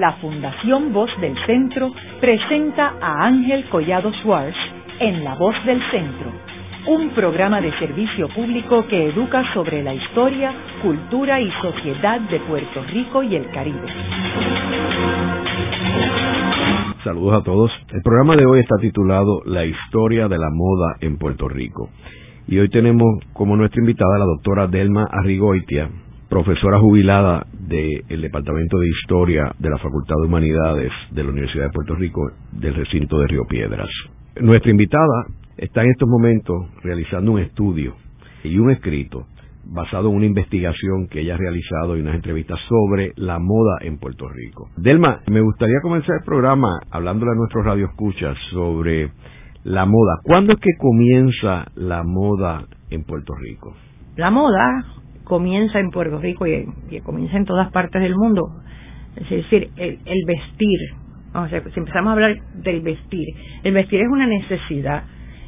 la Fundación Voz del Centro presenta a Ángel Collado Schwartz en La Voz del Centro, un programa de servicio público que educa sobre la historia, cultura y sociedad de Puerto Rico y el Caribe. Saludos a todos. El programa de hoy está titulado La historia de la moda en Puerto Rico. Y hoy tenemos como nuestra invitada la doctora Delma Arrigoitia, profesora jubilada del Departamento de Historia de la Facultad de Humanidades de la Universidad de Puerto Rico del recinto de Río Piedras. Nuestra invitada está en estos momentos realizando un estudio y un escrito basado en una investigación que ella ha realizado y unas entrevistas sobre la moda en Puerto Rico. Delma, me gustaría comenzar el programa hablándole a nuestros radioescuchas sobre la moda. ¿Cuándo es que comienza la moda en Puerto Rico? La moda comienza en Puerto Rico y, comienza en todas partes del mundo. Es decir, el, vestir. O sea, si empezamos a hablar del vestir, el vestir es una necesidad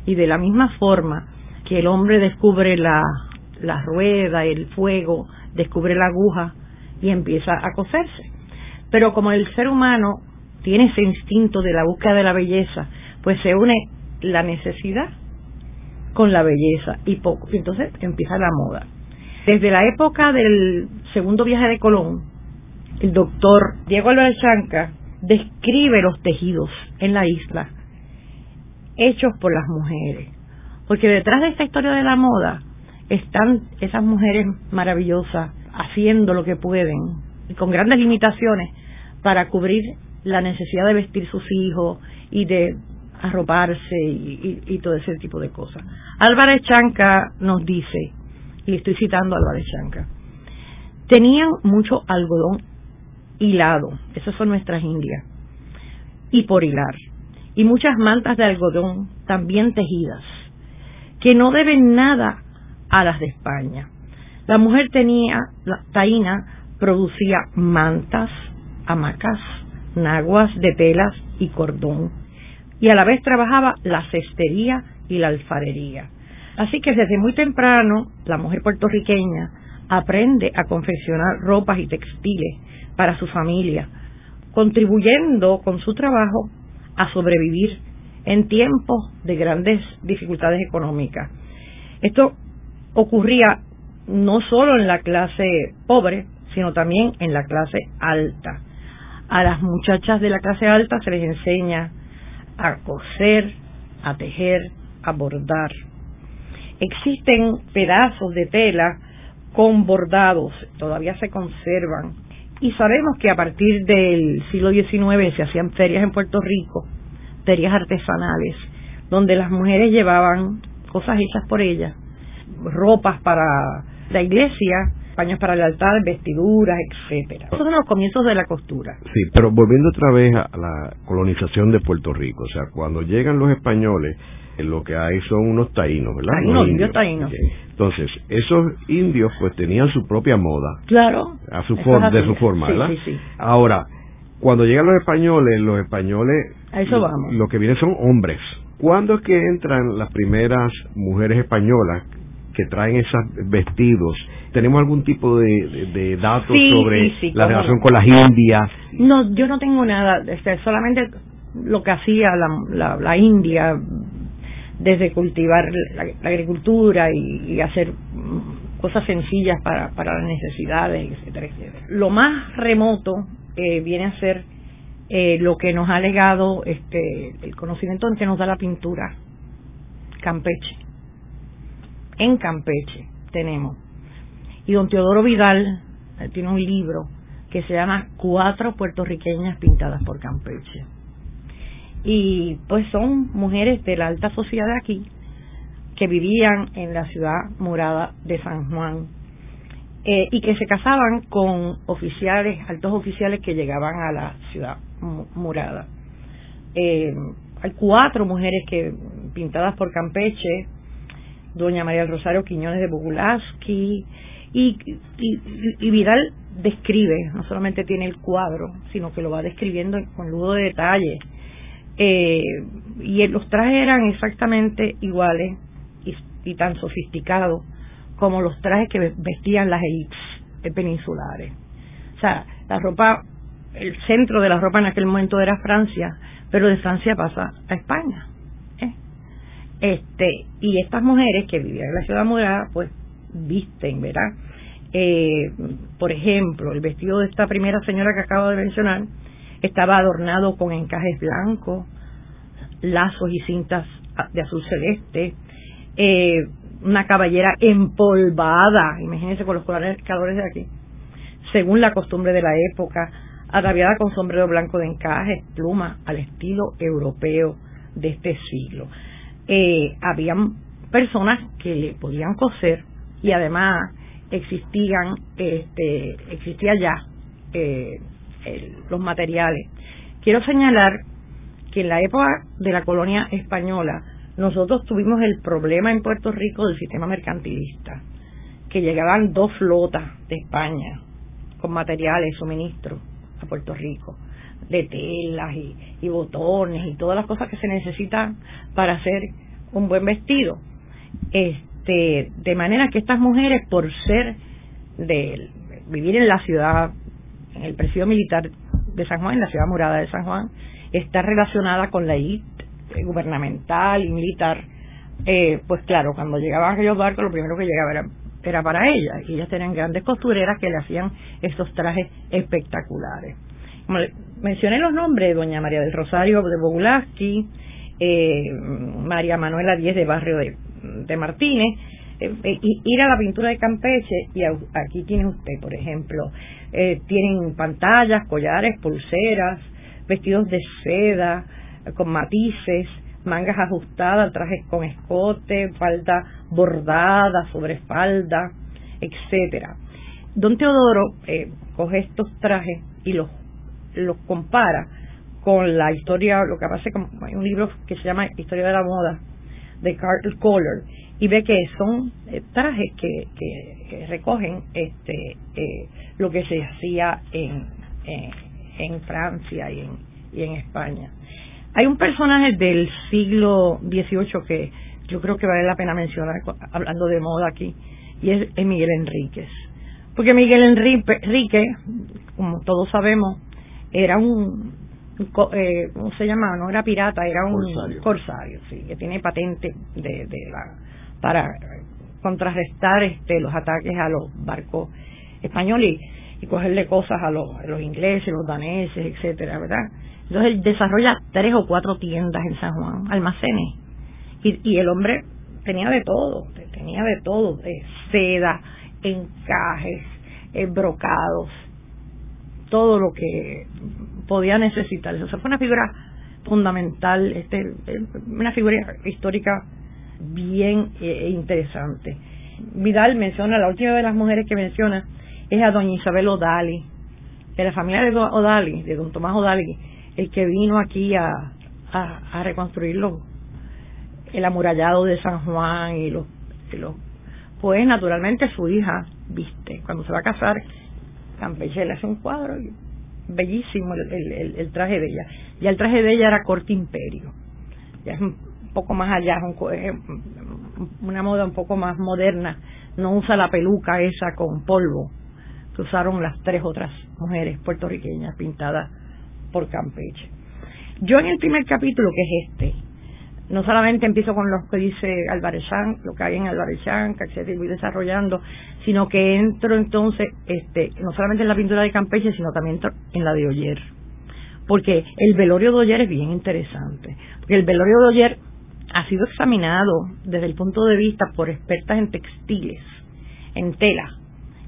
y de la misma forma que el hombre descubre la, la rueda, el fuego, descubre la aguja y empieza a coserse. Pero como el ser humano tiene ese instinto de la búsqueda de la belleza, pues se une la necesidad con la belleza y poco. Entonces empieza la moda. Desde la época del segundo viaje de Colón, el doctor Diego Álvarez Chanca describe los tejidos en la isla hechos por las mujeres. Porque detrás de esta historia de la moda están esas mujeres maravillosas haciendo lo que pueden y con grandes limitaciones para cubrir la necesidad de vestir sus hijos y de arroparse y, y todo ese tipo de cosas. Álvarez Chanca nos dice y estoy citando a Álvarez Chanca, tenían mucho algodón hilado, esas son nuestras indias, y por hilar, y muchas mantas de algodón también tejidas, que no deben nada a las de España. La mujer tenía, la taína producía mantas, hamacas, naguas de telas y cordón, y a la vez trabajaba la cestería y la alfarería. Así que desde muy temprano la mujer puertorriqueña aprende a confeccionar ropas y textiles para su familia, contribuyendo con su trabajo a sobrevivir en tiempos de grandes dificultades económicas. Esto ocurría no solo en la clase pobre, sino también en la clase alta. A las muchachas de la clase alta se les enseña a coser, a tejer, a bordar. Existen pedazos de tela con bordados, todavía se conservan. Y sabemos que a partir del siglo XIX se hacían ferias en Puerto Rico, ferias artesanales, donde las mujeres llevaban cosas hechas por ellas, ropas para la iglesia, paños para el altar, vestiduras, etcétera. Esos son los comienzos de la costura. Sí, pero volviendo otra vez a la colonización de Puerto Rico, o sea, cuando llegan los españoles, lo que hay son unos taínos, ¿verdad? Indios taínos. Entonces, esos indios pues tenían su propia moda. Claro. A su forma, de su forma, ¿verdad? Sí, sí, Ahora, cuando llegan los españoles, los españoles, a eso vamos. lo que vienen son hombres. ¿Cuándo es que entran las primeras mujeres españolas que traen esos vestidos? ¿Tenemos algún tipo de, datos sobre la relación con las indias? No, yo no tengo nada, este, solamente lo que hacía la, la India desde cultivar la, agricultura y, hacer cosas sencillas para, para las necesidades, etcétera, etcétera. Lo más remoto eh, viene a ser eh, lo que nos ha legado este, el conocimiento que nos da la pintura, Campeche. En Campeche tenemos. Y don Teodoro Vidal tiene un libro que se llama Cuatro puertorriqueñas pintadas por Campeche y pues son mujeres de la alta sociedad aquí que vivían en la ciudad morada de San Juan eh, y que se casaban con oficiales, altos oficiales que llegaban a la ciudad morada. Eh, hay cuatro mujeres que pintadas por Campeche, doña María del Rosario Quiñones de Bogulaski, y, y, y, Vidal describe, no solamente tiene el cuadro, sino que lo va describiendo con lujo de detalle eh, y los trajes eran exactamente iguales y, tan sofisticados como los trajes que vestían las élites peninsulares. O sea, la ropa el centro de la ropa en aquel momento era Francia, pero de Francia pasa a España. ¿eh? Este, y estas mujeres que vivían en la ciudad murada, pues visten, ¿verdad? Eh, por ejemplo, el vestido de esta primera señora que acabo de mencionar estaba adornado con encajes blancos, lazos y cintas de azul celeste, eh, una caballera empolvada, imagínense con los colores calores de aquí, según la costumbre de la época, ataviada con sombrero blanco de encajes, pluma, al estilo europeo de este siglo. Eh, habían personas que le podían coser y además existían, este, existía ya eh, los materiales. Quiero señalar que en la época de la colonia española nosotros tuvimos el problema en Puerto Rico del sistema mercantilista, que llegaban dos flotas de España con materiales, suministros a Puerto Rico, de telas y, y botones y todas las cosas que se necesitan para hacer un buen vestido. Este, de manera que estas mujeres, por ser de vivir en la ciudad, el presidio militar de San Juan, en la ciudad morada de San Juan, está relacionada con la élite gubernamental y militar. Eh, pues claro, cuando llegaban aquellos barcos, lo primero que llegaba era, era para ellas. Y ellas tenían grandes costureras que le hacían estos trajes espectaculares. Como mencioné los nombres, doña María del Rosario de Bogulaski, eh, María Manuela Díez de Barrio de, Martínez, eh, eh, ir a la pintura de Campeche y aquí tiene usted, por ejemplo, eh, tienen pantallas, collares, pulseras, vestidos de seda con matices, mangas ajustadas, trajes con escote, falda bordada sobre espalda, etcétera. Don Teodoro coge estos trajes y los los compara con la historia, lo que pasa como un libro que se llama Historia de la moda de Carl Kohler y ve que son eh, trajes que, que, recogen este eh, lo que se hacía en, en, Francia y en, y en España. Hay un personaje del siglo XVIII que yo creo que vale la pena mencionar hablando de moda aquí y es, Miguel Enríquez. Porque Miguel Enrique, como todos sabemos, era un, eh, ¿cómo se llama? No era pirata, era un corsario, sí, que tiene patente de, de la para contrarrestar este, los ataques a los barcos españoles y, cogerle cosas a los, los ingleses, los daneses, etcétera, ¿verdad? Entonces él desarrolla tres o cuatro tiendas en San Juan, almacenes, y, y el hombre tenía de todo, tenía de todo, de seda, encajes, eh, brocados, todo lo que podía necesitar. O sea, fue una figura fundamental, este, una figura histórica bien eh, interesante. Vidal menciona, la última de las mujeres que menciona es a doña Isabel Odali, de la familia de Odali, de don Tomás Odali, el que vino aquí a, reconstruir el amurallado de San Juan y los, los pues naturalmente su hija, viste, cuando se va a casar, Campeche hace un cuadro bellísimo el, el, traje de ella. Ya el traje de ella era corte imperio. Ya es un poco más allá, es una moda un poco más moderna. No usa la peluca esa con polvo que usaron las tres otras mujeres puertorriqueñas pintadas por Campeche. Yo en el primer capítulo, que es este, no solamente empiezo con lo que dice Álvarez lo que hay en Álvarez que se voy desarrollando, sino que entro entonces, este, no solamente en la pintura de Campeche, sino también en la de Oyer. Porque el velorio de Oyer es bien interesante. Porque el velorio de Oyer ha sido examinado desde el punto de vista por expertas en textiles, en tela,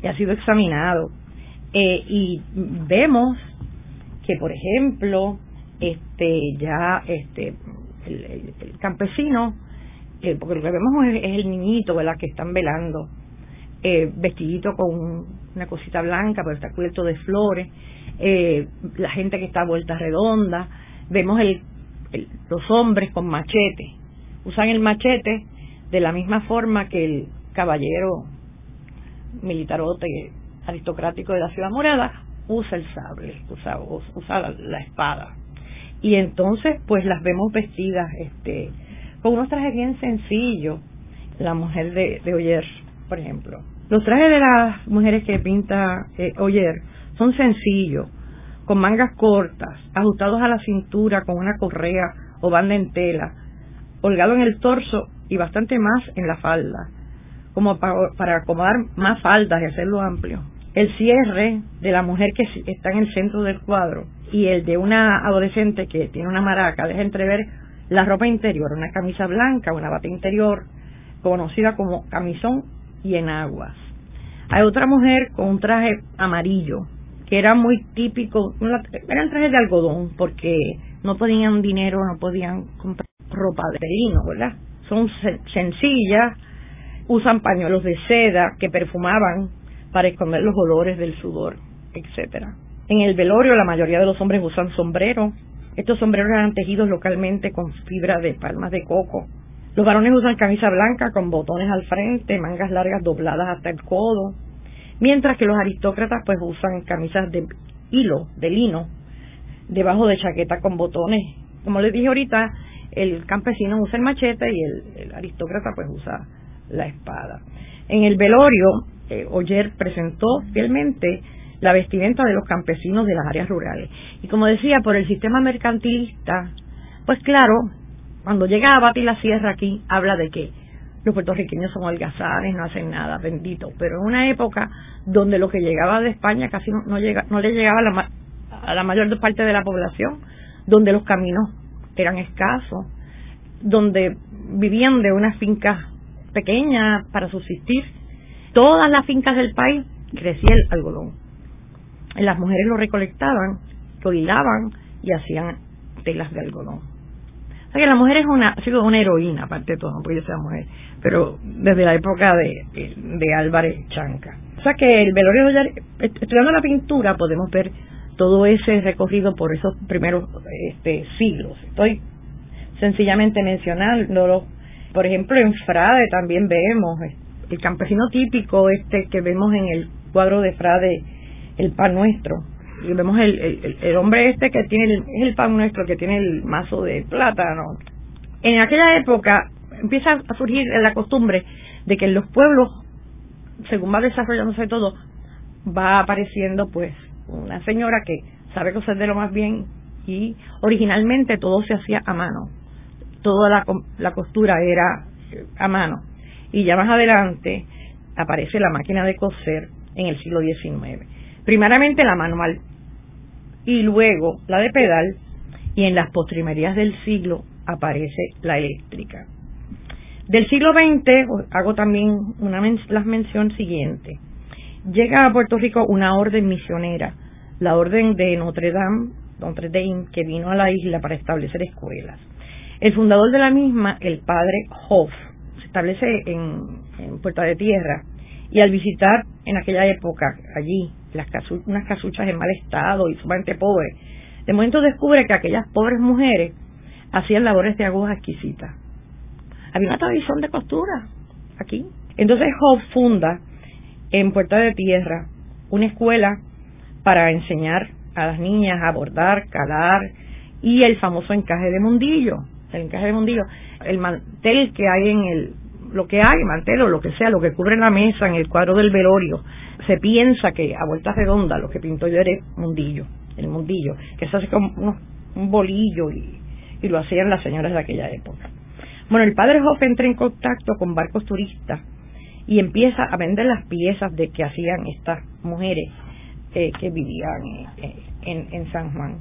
y ha sido examinado. Eh, y vemos que, por ejemplo, este ya este el, campesino, eh, porque lo que vemos es, el niñito, ¿verdad?, que están velando, eh, vestidito con una cosita blanca, pero está cubierto de flores, eh, la gente que está a vuelta redonda, vemos el, los hombres con machete, usan el machete de la misma forma que el caballero militarote aristocrático de la ciudad morada usa el sable, usa, usa la espada y entonces pues las vemos vestidas este con unos trajes bien sencillos la mujer de, Oyer por ejemplo los trajes de las mujeres que pinta eh, Oyer son sencillos con mangas cortas, ajustados a la cintura con una correa o banda en tela, holgado en el torso y bastante más en la falda, como para, acomodar más faldas y hacerlo amplio. El cierre de la mujer que está en el centro del cuadro y el de una adolescente que tiene una maraca deja entrever la ropa interior, una camisa blanca, una bata interior, conocida como camisón y en aguas. Hay otra mujer con un traje amarillo, que era muy típico, eran trajes de algodón, porque no podían dinero, no podían comprar ropa de lino, ¿verdad? Son sencillas, usan pañuelos de seda que perfumaban para esconder los olores del sudor, etcétera. En el velorio la mayoría de los hombres usan sombreros. Estos sombreros eran tejidos localmente con fibra de palmas de coco. Los varones usan camisa blanca con botones al frente, mangas largas dobladas hasta el codo, mientras que los aristócratas pues usan camisas de hilo, de lino, debajo de chaqueta con botones. Como les dije ahorita, el campesino usa el machete y el, aristócrata pues usa la espada. En el velorio, eh, Oyer presentó fielmente la vestimenta de los campesinos de las áreas rurales. Y como decía, por el sistema mercantilista, pues claro, cuando llega a batir la sierra aquí, habla de que los puertorriqueños son holgazanes, no hacen nada, bendito. Pero en una época donde lo que llegaba de España casi no, llega, no le llegaba a la, a la mayor parte de la población, donde los caminos eran escasos, donde vivían de unas fincas pequeñas para subsistir. Todas las fincas del país crecía el algodón. Las mujeres lo recolectaban, lo hilaban y hacían telas de algodón. O sea que la mujer es una, ha sido una heroína, aparte de todo, no puede ser mujer, pero desde la época de, de, Álvarez Chanca. O sea que el velorio de estudiando la pintura podemos ver todo ese recorrido por esos primeros este, siglos. Estoy sencillamente mencionándolo. Por ejemplo, en Frade también vemos el campesino típico este que vemos en el cuadro de Frade, el pan nuestro. Y vemos el, el, hombre este que tiene el, el pan nuestro que tiene el mazo de plátano. En aquella época empieza a surgir la costumbre de que en los pueblos, según va desarrollándose todo, va apareciendo pues una señora que sabe coser de lo más bien y originalmente todo se hacía a mano, toda la, la costura era a mano y ya más adelante aparece la máquina de coser en el siglo XIX. Primeramente la manual y luego la de pedal y en las postrimerías del siglo aparece la eléctrica. Del siglo XX hago también una la mención siguiente llega a Puerto Rico una orden misionera, la orden de Notre Dame, Notre Dame, que vino a la isla para establecer escuelas. El fundador de la misma, el padre Hoff, se establece en, Puerta de Tierra y al visitar en aquella época allí las unas casuchas en mal estado y sumamente pobres, de momento descubre que aquellas pobres mujeres hacían labores de agujas exquisitas. Había una tradición de costura aquí. Entonces Hoff funda en Puerta de Tierra una escuela para enseñar a las niñas a bordar, calar y el famoso encaje de mundillo, el encaje de mundillo, el mantel que hay en el lo que hay, mantel o lo que sea, lo que cubre la mesa en el cuadro del velorio, se piensa que a vuelta redonda lo que pintó yo era mundillo, el mundillo, que se hace como un bolillo y, lo hacían las señoras de aquella época. Bueno, el padre Hoff entra en contacto con barcos turistas y empieza a vender las piezas de que hacían estas mujeres eh, que vivían eh, en, en, San Juan.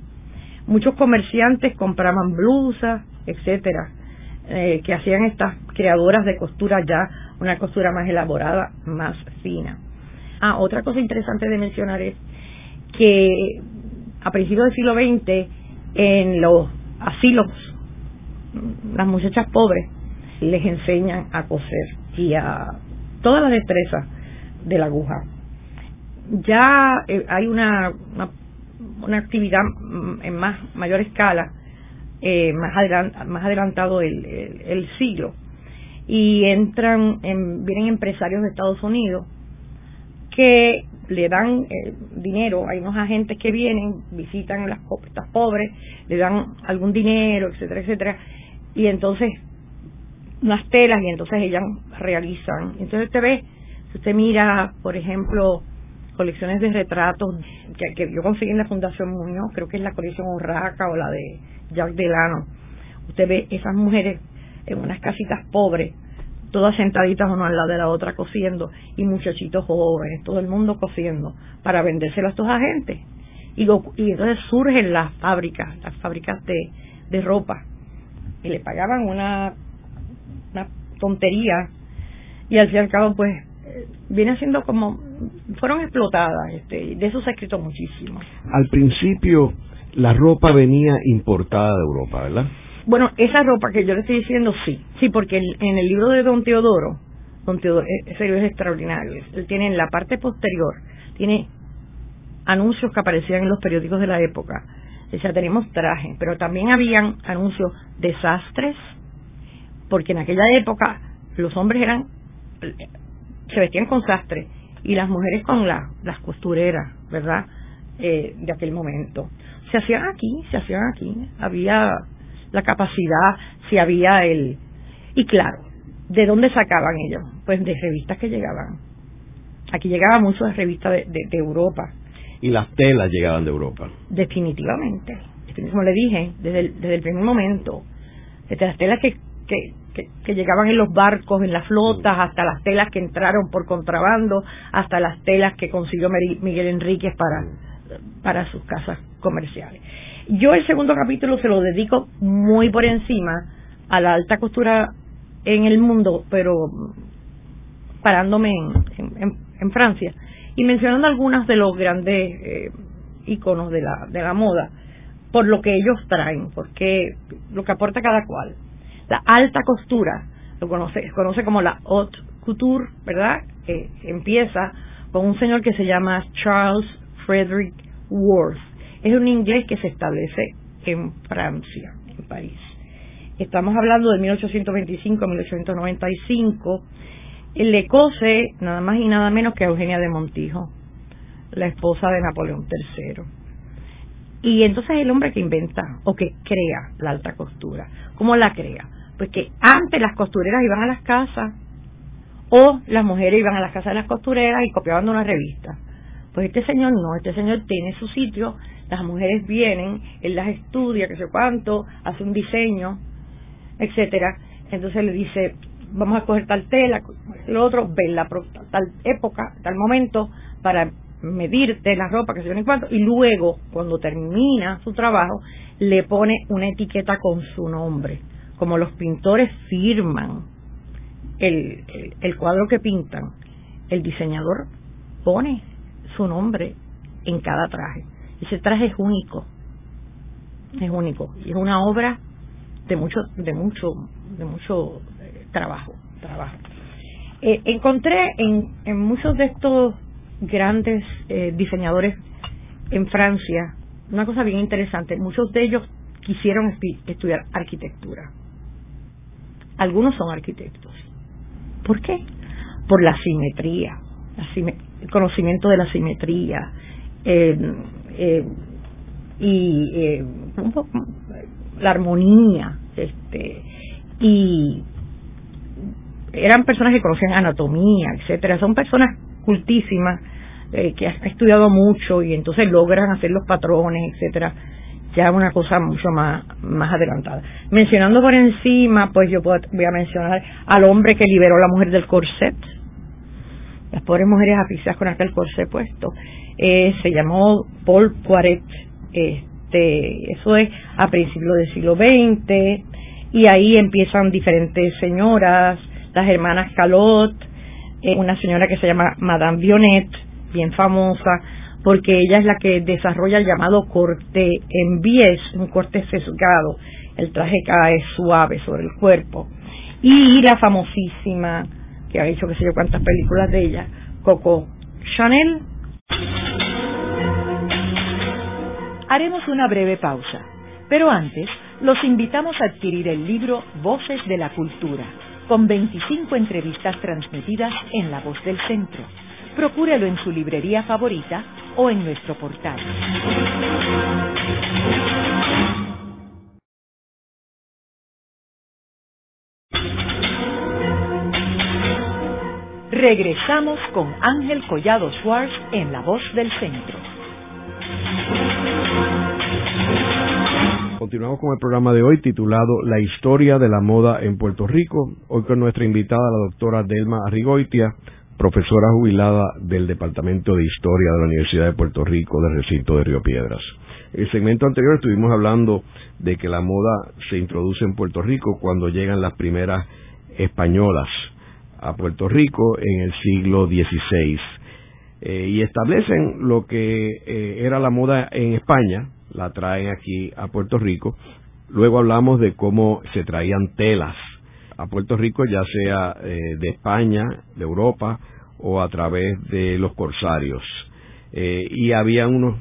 Muchos comerciantes compraban blusas, etcétera, eh, que hacían estas creadoras de costura ya una costura más elaborada, más fina. Ah, otra cosa interesante de mencionar es que a principios del siglo XX en los asilos las muchachas pobres les enseñan a coser y a toda la destreza de la aguja. Ya eh, hay una, una, actividad en más mayor escala, eh, más, adelantado el, el, siglo, y entran, en, vienen empresarios de Estados Unidos que le dan eh, dinero, hay unos agentes que vienen, visitan las estas pobres, le dan algún dinero, etcétera, etcétera, y entonces unas telas y entonces ellas realizan. Entonces usted ve, si usted mira, por ejemplo, colecciones de retratos que, yo conseguí en la Fundación Muñoz, creo que es la colección Urraca o la de Jacques Delano. Usted ve esas mujeres en unas casitas pobres, todas sentaditas una al lado de la otra cosiendo, y muchachitos jóvenes, todo el mundo cosiendo, para vendérselo a estos agentes. Y, y entonces surgen las fábricas, las fábricas de, de ropa, y le pagaban una, una tontería, y al fin y al cabo, pues, viene siendo como, fueron explotadas, este, de eso se ha escrito muchísimo. Al principio, la ropa venía importada de Europa, ¿verdad? Bueno, esa ropa que yo le estoy diciendo, sí. Sí, porque en, el libro de Don Teodoro, Don Teodoro, e, ese libro es extraordinario. Él tiene en la parte posterior, tiene anuncios que aparecían en los periódicos de la época. O sea, tenemos trajes, pero también habían anuncios desastres, porque en aquella época los hombres eran, se vestían con sastre y las mujeres con las costureras, ¿verdad? Eh, de aquel momento. Se hacían aquí, se hacían aquí. Había la capacidad, si había el... Y claro, ¿de dónde sacaban ellos? Pues de revistas que llegaban. Aquí llegaban muchas revistas de, de, Europa. ¿Y las telas llegaban de Europa? Definitivamente. Como le dije, desde el, desde el primer momento, desde las telas que, que, que, llegaban en los barcos, en las flotas, hasta las telas que entraron por contrabando, hasta las telas que consiguió Miguel Enríquez para, para sus casas comerciales. Yo el segundo capítulo se lo dedico muy por encima a la alta costura en el mundo, pero parándome en, en, Francia y mencionando algunos de los grandes eh, iconos de la, de la moda por lo que ellos traen, porque lo que aporta cada cual. La alta costura, lo conoce, conoce como la haute couture, ¿verdad? Que empieza con un señor que se llama Charles Frederick Worth es un inglés que se establece en Francia, en París. Estamos hablando de 1825-1895. Le cose nada más y nada menos que a Eugenia de Montijo, la esposa de Napoleón III. Y entonces el hombre que inventa o que crea la alta costura. ¿Cómo la crea? Pues que antes las costureras iban a las casas o las mujeres iban a las casas de las costureras y copiaban una revista. Pues este señor no, este señor tiene su sitio las mujeres vienen, él las estudia, que sé cuánto, hace un diseño, etcétera, entonces le dice, vamos a coger tal tela, lo otro, ven la tal época, tal momento, para medirte la ropa, que se y cuánto, y luego, cuando termina su trabajo, le pone una etiqueta con su nombre, como los pintores firman el, el cuadro que pintan, el diseñador pone su nombre en cada traje. Ese traje es único, es único y es una obra de mucho, de mucho, de mucho eh, trabajo, trabajo. Eh, encontré en, en muchos de estos grandes eh, diseñadores en Francia una cosa bien interesante. Muchos de ellos quisieron estudiar arquitectura. Algunos son arquitectos. ¿Por qué? Por la simetría, el conocimiento de la simetría, eh, eh, y eh, la armonía este y eran personas que conocían anatomía etcétera son personas cultísimas eh, que han estudiado mucho y entonces logran hacer los patrones etcétera ya una cosa mucho más más adelantada. Mencionando por encima pues yo voy a mencionar al hombre que liberó a la mujer del corset. Las pobres mujeres asfixiadas con aquel corset puesto. Eh, se llamó Paul Poiret, este, eso es a principios del siglo XX, y ahí empiezan diferentes señoras, las hermanas Calot, eh, una señora que se llama Madame Bionet, bien famosa, porque ella es la que desarrolla el llamado corte en bies, un corte sesgado, el traje cae suave sobre el cuerpo. Y la famosísima, que ha hecho que sé yo cuántas películas de ella, Coco Chanel, Haremos una breve pausa, pero antes los invitamos a adquirir el libro Voces de la Cultura, con 25 entrevistas transmitidas en La Voz del Centro. Procúrelo en su librería favorita o en nuestro portal. Regresamos con Ángel Collado Schwartz en La Voz del Centro. Continuamos con el programa de hoy titulado La historia de la moda en Puerto Rico. Hoy con nuestra invitada, la doctora Delma Arrigoitia, profesora jubilada del Departamento de Historia de la Universidad de Puerto Rico del recinto de Río Piedras. El segmento anterior estuvimos hablando de que la moda se introduce en Puerto Rico cuando llegan las primeras españolas a Puerto Rico en el siglo XVI eh, y establecen lo que eh, era la moda en España, la traen aquí a Puerto Rico. Luego hablamos de cómo se traían telas a Puerto Rico, ya sea eh, de España, de Europa o a través de los corsarios. y había unos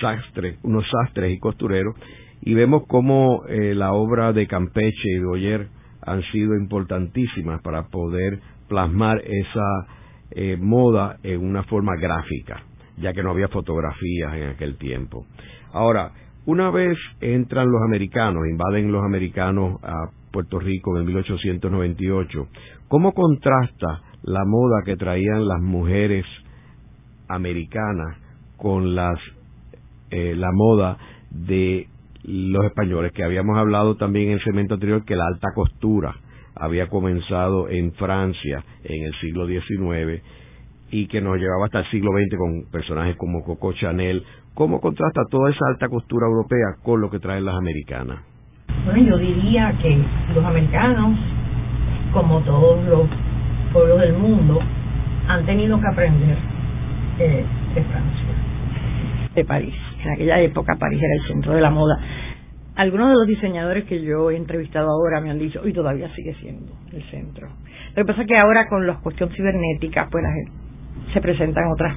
sastres, unos sastres y costureros, y vemos cómo la obra de Campeche y de Oyer han sido importantísimas para poder plasmar esa eh, moda en una forma gráfica, ya que no había fotografías en aquel tiempo. Ahora, una vez entran los americanos, invaden los americanos a Puerto Rico en 1898, ¿cómo contrasta la moda que traían las mujeres americanas con las eh, la moda de los españoles, que habíamos hablado también en el segmento anterior que la alta costura había comenzado en Francia en el siglo XIX y que nos llevaba hasta el siglo XX con personajes como Coco Chanel. ¿Cómo contrasta toda esa alta costura europea con lo que traen las americanas? Bueno, yo diría que los americanos, como todos los pueblos del mundo, han tenido que aprender eh, de Francia, de París. En aquella época París era el centro de la moda algunos de los diseñadores que yo he entrevistado ahora me han dicho, y todavía sigue siendo el centro. Lo que pasa es que ahora con las cuestiones cibernéticas, pues se presentan otras,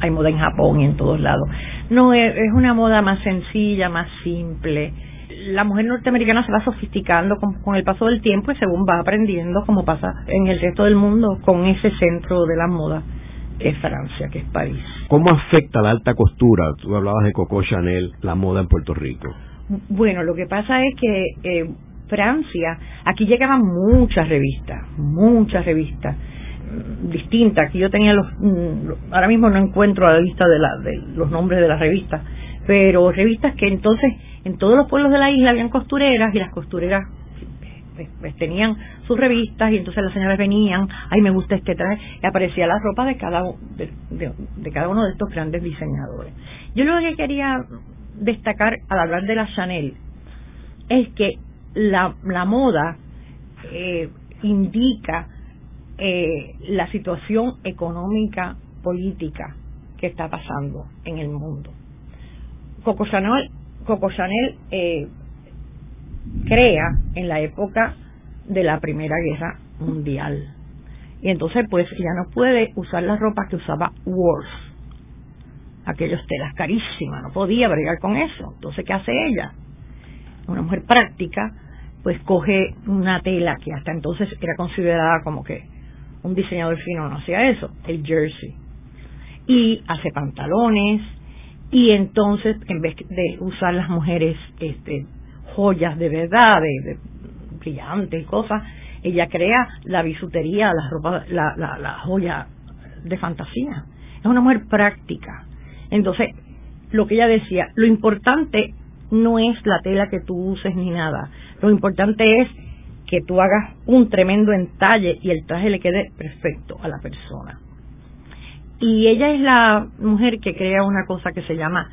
hay moda en Japón y en todos lados. No, es, una moda más sencilla, más simple. La mujer norteamericana se va sofisticando con, el paso del tiempo y según va aprendiendo, como pasa en el resto del mundo, con ese centro de la moda que es Francia, que es París. ¿Cómo afecta la alta costura? Tú hablabas de Coco Chanel, la moda en Puerto Rico. Bueno, lo que pasa es que eh, Francia, aquí llegaban muchas revistas, muchas revistas mm, distintas. Aquí yo tenía los, mm, ahora mismo no encuentro la lista de, la, de los nombres de las revistas, pero revistas que entonces en todos los pueblos de la isla habían costureras y las costureras pues, pues, tenían sus revistas y entonces las señoras venían, ay me gusta este traje, y aparecía la ropa de cada, de cada uno de estos grandes diseñadores. Yo lo que quería destacar al hablar de la Chanel es que la, la moda eh, indica eh, la situación económica política que está pasando en el mundo. Coco Chanel, eh, crea en la época de la Primera Guerra Mundial. Y entonces pues ya no puede usar la ropa que usaba Worth aquellos telas carísimas, no podía bregar con eso. Entonces, ¿qué hace ella? Una mujer práctica, pues coge una tela que hasta entonces era considerada como que un diseñador fino no hacía eso, el jersey. Y hace pantalones, y entonces, en vez de usar las mujeres este, joyas de verdad, de, brillantes y cosas, ella crea la bisutería, la ropa, la, la, la joya de fantasía. Es una mujer práctica entonces, lo que ella decía, lo importante no es la tela que tú uses ni nada, lo importante es que tú hagas un tremendo entalle y el traje le quede perfecto a la persona. Y ella es la mujer que crea una cosa que se llama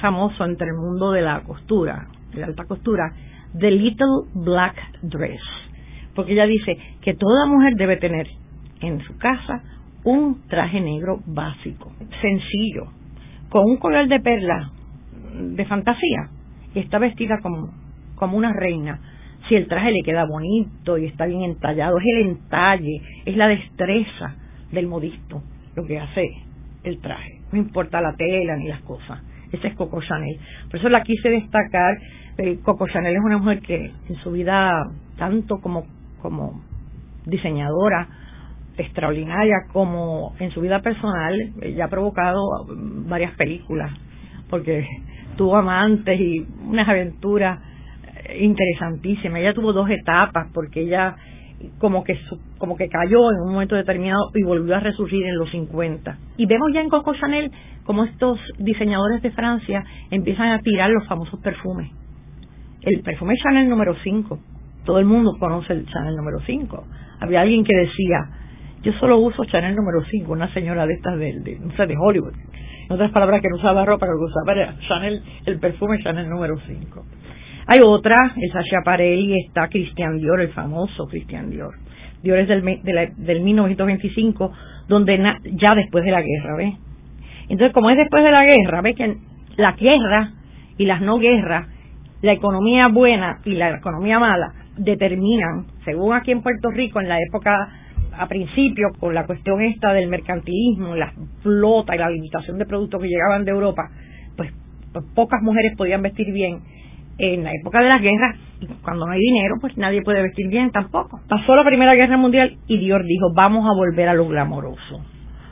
famoso entre el mundo de la costura, de la alta costura, The Little Black Dress. Porque ella dice que toda mujer debe tener en su casa un traje negro básico, sencillo, con un collar de perla de fantasía y está vestida como, como una reina. Si el traje le queda bonito y está bien entallado, es el entalle, es la destreza del modisto lo que hace el traje. No importa la tela ni las cosas. Ese es Coco Chanel. Por eso la quise destacar. Eh, Coco Chanel es una mujer que en su vida, tanto como, como diseñadora, extraordinaria como en su vida personal ella ha provocado varias películas porque tuvo amantes y unas aventuras interesantísimas ella tuvo dos etapas porque ella como que como que cayó en un momento determinado y volvió a resurgir en los 50. Y vemos ya en Coco Chanel como estos diseñadores de Francia empiezan a tirar los famosos perfumes. El perfume Chanel número 5. Todo el mundo conoce el Chanel número 5. Había alguien que decía, yo solo uso Chanel número 5, una señora de estas de, de, de Hollywood. En otras palabras, que no usaba ropa, que usaba Chanel, el perfume Chanel número 5. Hay otra, el Sacha y está Christian Dior, el famoso Christian Dior. Dior es del, del 1925, donde ya después de la guerra, ¿ves? Entonces, como es después de la guerra, ¿ves que la guerra y las no guerras, la economía buena y la economía mala, determinan, según aquí en Puerto Rico, en la época a principio, con la cuestión esta del mercantilismo, la flota y la limitación de productos que llegaban de Europa, pues, pues pocas mujeres podían vestir bien en la época de las guerras, cuando no hay dinero, pues nadie puede vestir bien tampoco. Pasó la Primera Guerra Mundial y Dios dijo, vamos a volver a lo glamoroso,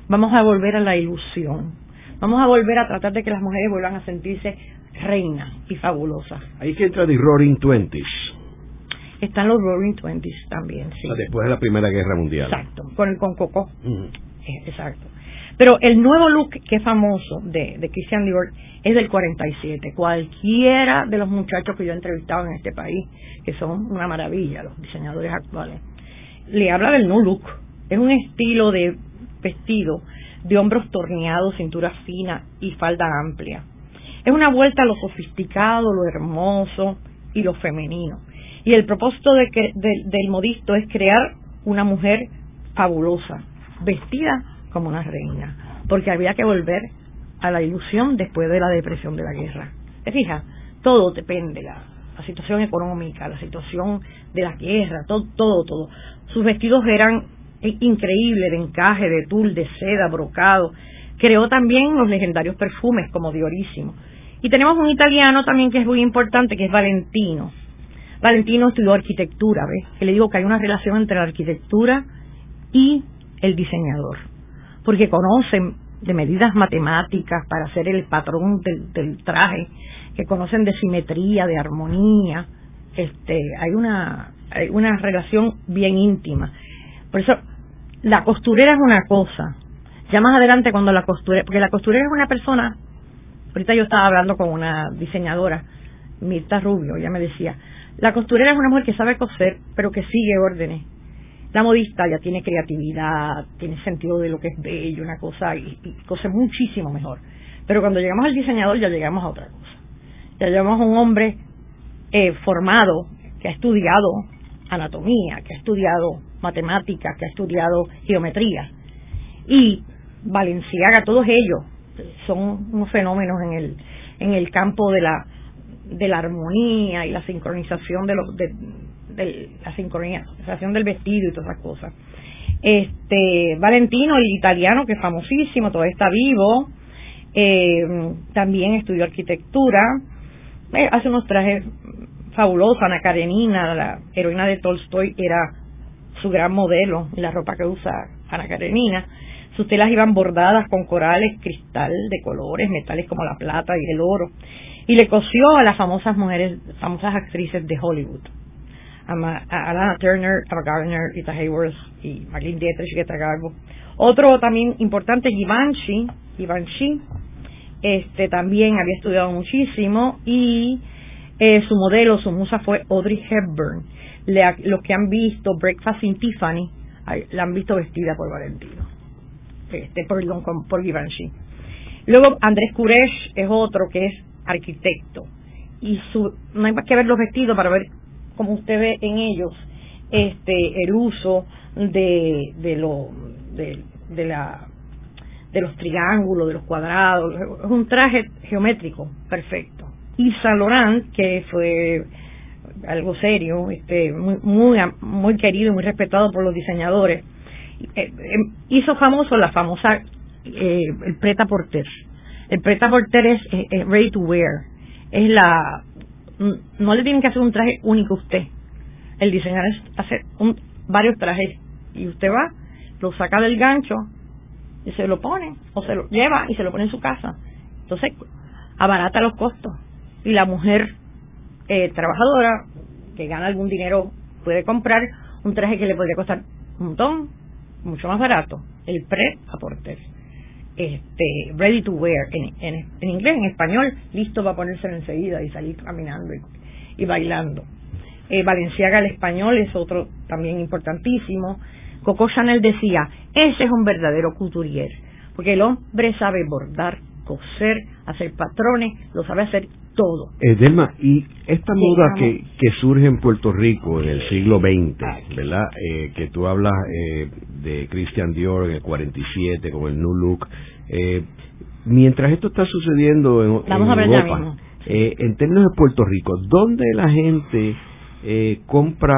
vamos a volver a la ilusión, vamos a volver a tratar de que las mujeres vuelvan a sentirse reinas y fabulosas. Ahí que entra The Roaring Twenties. Están los Roaring Twenties también, sí. después de la Primera Guerra Mundial. Exacto, con el con Coco. Eh, exacto. Pero el nuevo look que es famoso de, de Christian Dior es del 47. Cualquiera de los muchachos que yo he entrevistado en este país, que son una maravilla, los diseñadores actuales, le habla del new look. Es un estilo de vestido de hombros torneados, cintura fina y falda amplia. Es una vuelta a lo sofisticado, lo hermoso y lo femenino. Y el propósito de que, del modisto es crear una mujer fabulosa, vestida como una reina, porque había que volver a la ilusión después de la depresión de la guerra. ¿Te fijas? Todo depende, la, situación económica, la situación de la guerra, todo, todo, todo. Sus vestidos eran increíbles, de encaje, de tul, de seda, brocado. Creó también los legendarios perfumes como Diorísimo. Y tenemos un italiano también que es muy importante, que es Valentino. Valentino estudió arquitectura, ¿ves? Que le digo que hay una relación entre la arquitectura y el diseñador. Porque conocen de medidas matemáticas para hacer el patrón del, traje, que conocen de simetría, de armonía, este, hay una, hay una relación bien íntima. Por eso, la costurera es una cosa. Ya más adelante cuando la costurera, porque la costurera es una persona, ahorita yo estaba hablando con una diseñadora, Mirta Rubio, ella me decía, la costurera es una mujer que sabe coser, pero que sigue órdenes la modista ya tiene creatividad, tiene sentido de lo que es bello, una cosa, y, cose muchísimo mejor. Pero cuando llegamos al diseñador ya llegamos a otra cosa. Ya llegamos a un hombre eh, formado, que ha estudiado anatomía, que ha estudiado matemáticas, que ha estudiado geometría. Y Valenciaga, todos ellos son unos fenómenos en el, en el campo de la, de la armonía y la sincronización de, los de, de la sincronización del vestido y todas esas cosas. Este, Valentino, el italiano, que es famosísimo, todavía está vivo, eh, también estudió arquitectura, eh, hace unos trajes fabulosos, Ana Karenina, la heroína de Tolstoy, era su gran modelo, la ropa que usa Ana Karenina. Sus telas iban bordadas con corales, cristal de colores, metales como la plata y el oro. Y le cosió a las famosas mujeres, famosas actrices de Hollywood Alana Turner, a Gardner, Rita Hayworth y Marlene Dietrich, Greta Garbo. Otro también importante, Givenchy, Givenchy, este también había estudiado muchísimo y eh, su modelo, su musa fue Audrey Hepburn. los que han visto Breakfast in Tiffany, la han visto vestida por Valentino, este, perdón, por Givenchy. Luego Andrés Kuresh es otro que es arquitecto y su, no hay más que ver los vestidos para ver como usted ve en ellos, este, el uso de, de, lo, de, de, la, de los triángulos, de los cuadrados, es un traje geométrico perfecto. Y Saint que fue algo serio, este, muy, muy, muy querido y muy respetado por los diseñadores, eh, eh, hizo famoso la famosa eh, el preta porter. El preta porter es, es ready to wear, es la no le tienen que hacer un traje único a usted. El diseñador es hacer un, varios trajes y usted va, lo saca del gancho y se lo pone o se lo lleva y se lo pone en su casa. Entonces, abarata los costos. Y la mujer eh, trabajadora que gana algún dinero puede comprar un traje que le podría costar un montón, mucho más barato, el pre a porter. Este, ready to wear, en, en, inglés, en español, listo para ponérselo enseguida y salir caminando y, bailando. Eh, Valenciaga el español es otro también importantísimo. Coco Chanel decía, ese es un verdadero couturier, porque el hombre sabe bordar, coser, hacer patrones, lo sabe hacer todo. Eh, Delma, y esta moda que, que surge en Puerto Rico en el siglo XX, ¿verdad? Eh, que tú hablas eh, de Christian Dior en el 47 con el New Look, eh, mientras esto está sucediendo en, Europa, eh, en términos de Puerto Rico, ¿dónde la gente eh, compra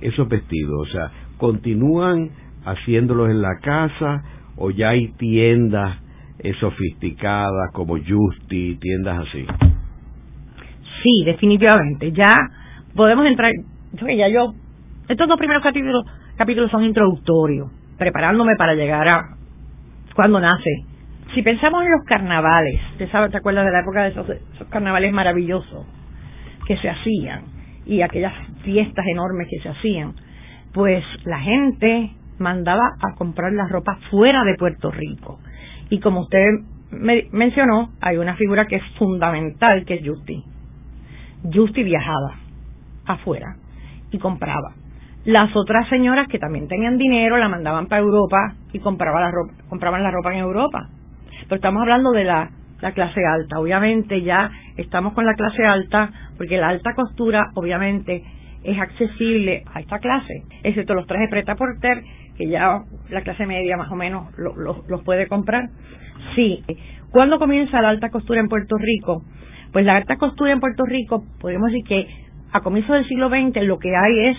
esos vestidos? O sea, ¿continúan haciéndolos en la casa o ya hay tiendas sofisticadas como Justi, tiendas así? Sí, definitivamente. Ya podemos entrar. Ya yo. Estos dos primeros capítulos, son introductorios, preparándome para llegar a cuando nace. Si pensamos en los carnavales, ¿te, sabes, te acuerdas de la época de esos, carnavales maravillosos que se hacían y aquellas fiestas enormes que se hacían? Pues la gente mandaba a comprar la ropa fuera de Puerto Rico. Y como usted me mencionó, hay una figura que es fundamental, que es Justi. Justy viajaba afuera y compraba. Las otras señoras que también tenían dinero la mandaban para Europa y la ropa, compraban la ropa en Europa. Pero estamos hablando de la, la clase alta. Obviamente ya estamos con la clase alta porque la alta costura obviamente es accesible a esta clase, excepto los trajes preta porter que ya la clase media más o menos los puede comprar. Sí. ¿Cuándo comienza la alta costura en Puerto Rico? Pues la alta costura en Puerto Rico, podemos decir que a comienzos del siglo XX lo que hay es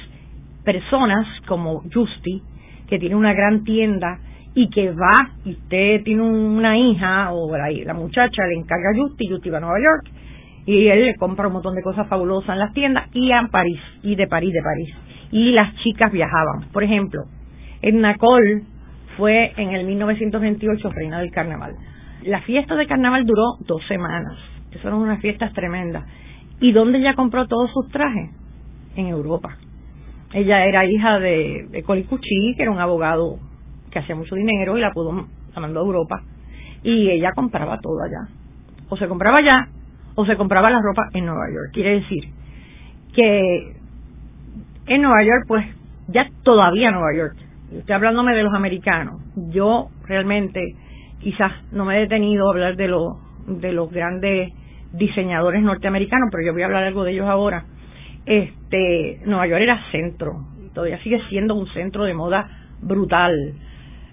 personas como Justy, que tiene una gran tienda y que va, y usted tiene una hija o la, muchacha le encarga a Justy, Justy va a Nueva York y él le compra un montón de cosas fabulosas en las tiendas y a París, y de París, de París. Y las chicas viajaban. Por ejemplo, Edna Cole fue en el 1928 reina del carnaval. La fiesta de carnaval duró dos semanas eso eran unas fiestas tremendas. ¿Y dónde ella compró todos sus trajes? En Europa. Ella era hija de, de Colicuchi, que era un abogado que hacía mucho dinero y la pudo la mandó a Europa. Y ella compraba todo allá. O se compraba allá o se compraba la ropa en Nueva York. Quiere decir que en Nueva York, pues ya todavía Nueva York. Estoy hablándome de los americanos. Yo realmente quizás no me he detenido a hablar de, los de los grandes diseñadores norteamericanos, pero yo voy a hablar algo de ellos ahora. Este, Nueva York era centro, todavía sigue siendo un centro de moda brutal.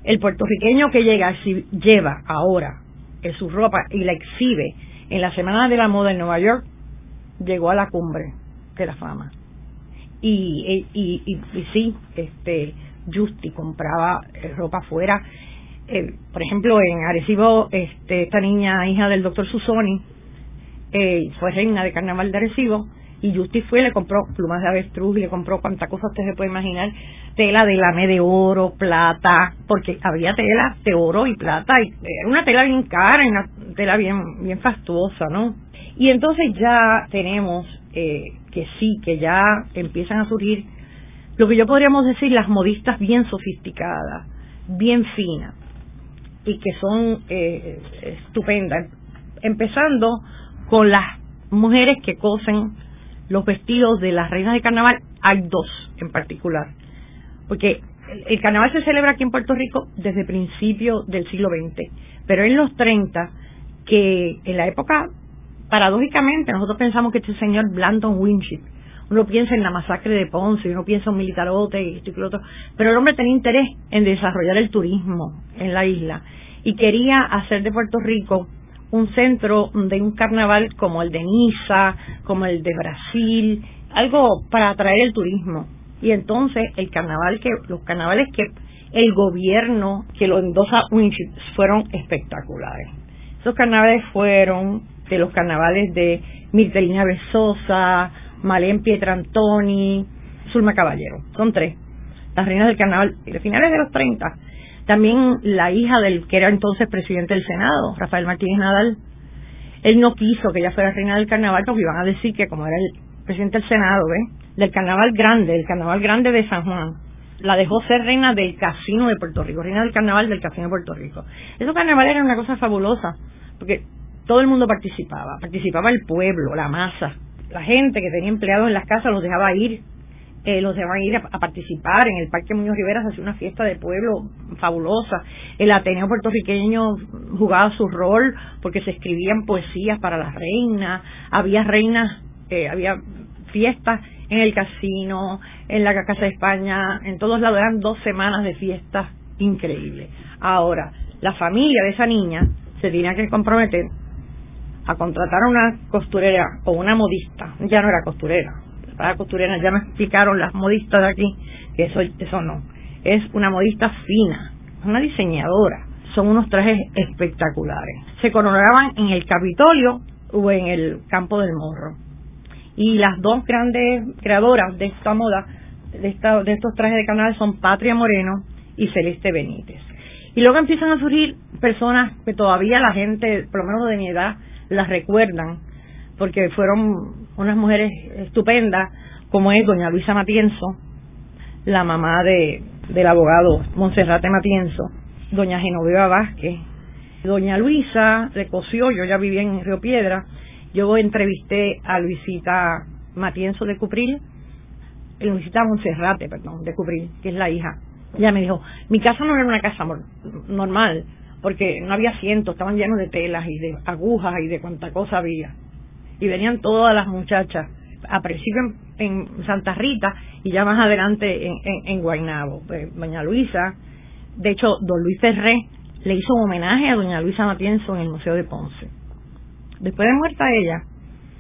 El puertorriqueño que llega, si lleva ahora en su ropa y la exhibe en la Semana de la Moda en Nueva York, llegó a la cumbre de la fama. Y, y, y, sí, este, Justi compraba eh, ropa afuera. Eh, por ejemplo, en Arecibo, este, esta niña, hija del doctor Susoni, eh, fue reina de carnaval de Arecibo y Justi fue le compró plumas de avestruz y le compró cuanta cosa usted se puede imaginar, tela de lame de oro, plata, porque había tela de oro y plata, y era una tela bien cara una tela bien, bien fastuosa, ¿no? Y entonces ya tenemos eh, que sí, que ya empiezan a surgir lo que yo podríamos decir las modistas bien sofisticadas, bien finas, y que son eh, estupendas, empezando con las mujeres que cosen los vestidos de las reinas de carnaval, hay dos en particular. Porque el, carnaval se celebra aquí en Puerto Rico desde principios del siglo XX, pero en los 30, que en la época, paradójicamente, nosotros pensamos que este señor Blanton Winship, uno piensa en la masacre de Ponce, uno piensa en militarote y esto y lo otro, pero el hombre tenía interés en desarrollar el turismo en la isla y quería hacer de Puerto Rico un centro de un carnaval como el de Niza, como el de Brasil, algo para atraer el turismo. Y entonces el carnaval que los carnavales que el gobierno que lo endosa fueron espectaculares. Esos carnavales fueron de los carnavales de Mirtelina Besosa, Malén Pietrantoni, Zulma Caballero. Son tres. Las reinas del carnaval de finales de los 30 también la hija del que era entonces presidente del Senado, Rafael Martínez Nadal, él no quiso que ella fuera reina del carnaval porque iban a decir que como era el presidente del Senado, ¿ves? Del carnaval grande, del carnaval grande de San Juan, la dejó ser reina del casino de Puerto Rico, reina del carnaval del casino de Puerto Rico. Esos carnavales eran una cosa fabulosa, porque todo el mundo participaba, participaba el pueblo, la masa, la gente que tenía empleados en las casas los dejaba ir, eh, los dejaban ir a, participar. En el Parque Muñoz Rivera, se hacía una fiesta de pueblo fabulosa, el Ateneo puertorriqueño jugaba su rol porque se escribían poesías para las reinas, había reinas, eh, había fiestas en el casino, en la Casa de España, en todos lados, eran dos semanas de fiestas increíbles. Ahora, la familia de esa niña se tenía que comprometer a contratar a una costurera o una modista, ya no era costurera, para costurera ya me explicaron las modistas de aquí que eso, eso no, es una modista fina, una diseñadora, son unos trajes espectaculares. Se coronaban en el Capitolio o en el Campo del Morro. Y las dos grandes creadoras de esta moda, de, esta, de estos trajes de canal, son Patria Moreno y Celeste Benítez. Y luego empiezan a surgir personas que todavía la gente, por lo menos de mi edad, las recuerdan, porque fueron unas mujeres estupendas, como es doña Luisa Matienzo, la mamá de, del abogado Monserrate Matienzo, doña Genoveva Vázquez, doña Luisa de Coció, yo ya vivía en Río Piedra, yo entrevisté a Luisita Matienzo de Cupril, Luisita Monserrate, perdón, de Cupril, que es la hija. Ella me dijo, mi casa no era una casa normal, porque no había asientos, estaban llenos de telas y de agujas y de cuánta cosa había. Y venían todas las muchachas, a principio en, Santa Rita y ya más adelante en, en, en Guaynabo. Pues, doña Luisa, de hecho, don Luis Ferré le hizo un homenaje a doña Luisa Matienzo en el Museo de Ponce. Después de muerta ella,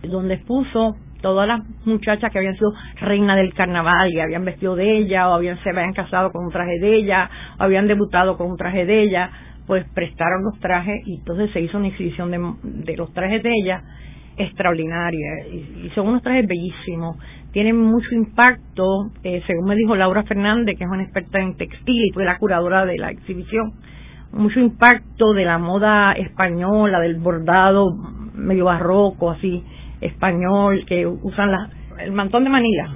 donde puso todas las muchachas que habían sido reinas del carnaval y habían vestido de ella o habían se habían casado con un traje de ella o habían debutado con un traje de ella pues prestaron los trajes y entonces se hizo una exhibición de, los trajes de ella extraordinaria. Y, son unos trajes bellísimos. Tienen mucho impacto eh, según me dijo Laura Fernández que es una experta en textil y fue la curadora de la exhibición mucho impacto de la moda española del bordado medio barroco así español que usan el mantón de Manila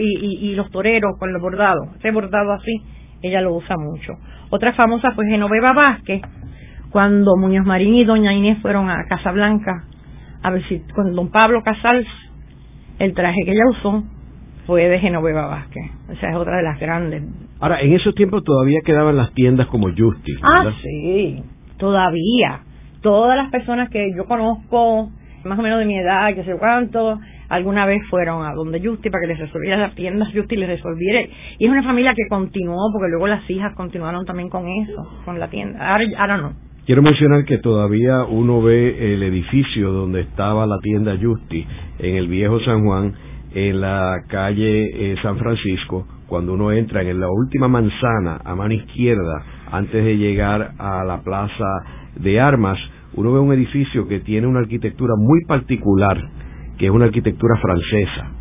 Y, y, los toreros con los bordados ese bordado así ella lo usa mucho. Otra famosa fue Genoveva Vázquez, cuando Muñoz Marín y Doña Inés fueron a Casablanca a ver si con Don Pablo Casals, el traje que ella usó fue de Genoveva Vázquez. O sea, es otra de las grandes. Ahora, en esos tiempos todavía quedaban las tiendas como Justice. Ah, sí, todavía. Todas las personas que yo conozco, más o menos de mi edad, que sé cuánto, alguna vez fueron a donde Justi para que les resolviera las tiendas Justi les resolviera y es una familia que continuó porque luego las hijas continuaron también con eso con la tienda ahora, no Quiero mencionar que todavía uno ve el edificio donde estaba la tienda Justi en el viejo San Juan, en la calle eh, San Francisco, cuando uno entra en la última manzana a mano izquierda, antes de llegar a la plaza de armas, uno ve un edificio que tiene una arquitectura muy particular que es una arquitectura francesa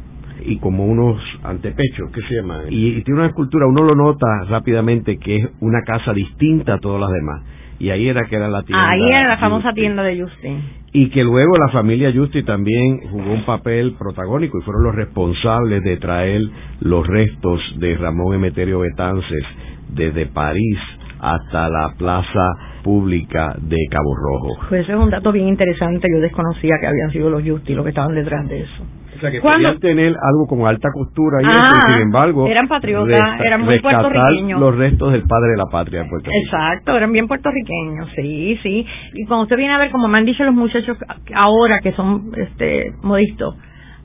y como unos antepechos, ¿qué se llama? Y, tiene una escultura, uno lo nota rápidamente que es una casa distinta a todas las demás. Y ahí era que era la tienda. Ahí era la famosa tienda de Justin. Y que luego la familia Justin también jugó un papel protagónico y fueron los responsables de traer los restos de Ramón Emeterio Betances desde París hasta la plaza pública de Cabo Rojo. Pues ese es un dato bien interesante, yo desconocía que habían sido los Justi los que estaban detrás de eso. Sea, que podían tener algo como alta costura y ah, sin embargo, eran patriotas, eran muy puertorriqueños. los restos del padre de la patria de Puerto Rico. Exacto, eran bien puertorriqueños, sí, sí. Y cuando usted viene a ver, como me han dicho los muchachos ahora que son este modistos,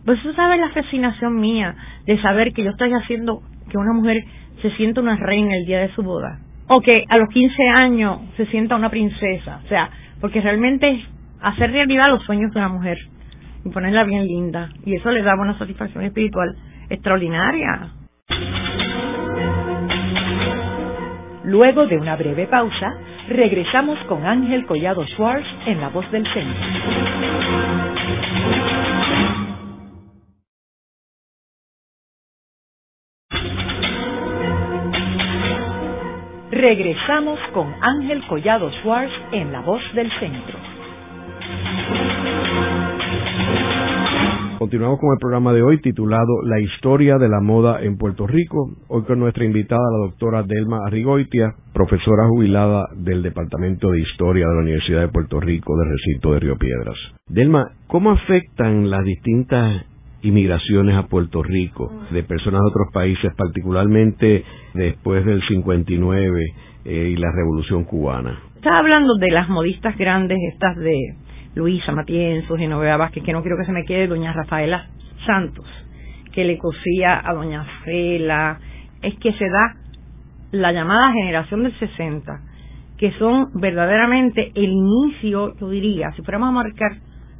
pues eso sabe la fascinación mía de saber que yo estoy haciendo que una mujer se sienta una reina el día de su boda o que a los 15 años se sienta una princesa. O sea, porque realmente es hacer realidad los sueños de una mujer y ponerla bien linda. Y eso le da una satisfacción espiritual extraordinaria. Luego de una breve pausa, regresamos con Ángel Collado Schwartz en La Voz del Centro. Regresamos con Ángel Collado Schwartz en La Voz del Centro. Continuamos con el programa de hoy titulado La historia de la moda en Puerto Rico. Hoy con nuestra invitada, la doctora Delma Arrigoitia, profesora jubilada del Departamento de Historia de la Universidad de Puerto Rico del recinto de Río Piedras. Delma, ¿cómo afectan las distintas inmigraciones a Puerto Rico de personas de otros países, particularmente después del 59 eh, y la Revolución Cubana? Estaba hablando de las modistas grandes, estas de Luisa Matienzo, Genoveva Vázquez, que no quiero que se me quede doña Rafaela Santos, que le cosía a doña Fela, es que se da la llamada generación del 60, que son verdaderamente el inicio, yo diría, si fuéramos a marcar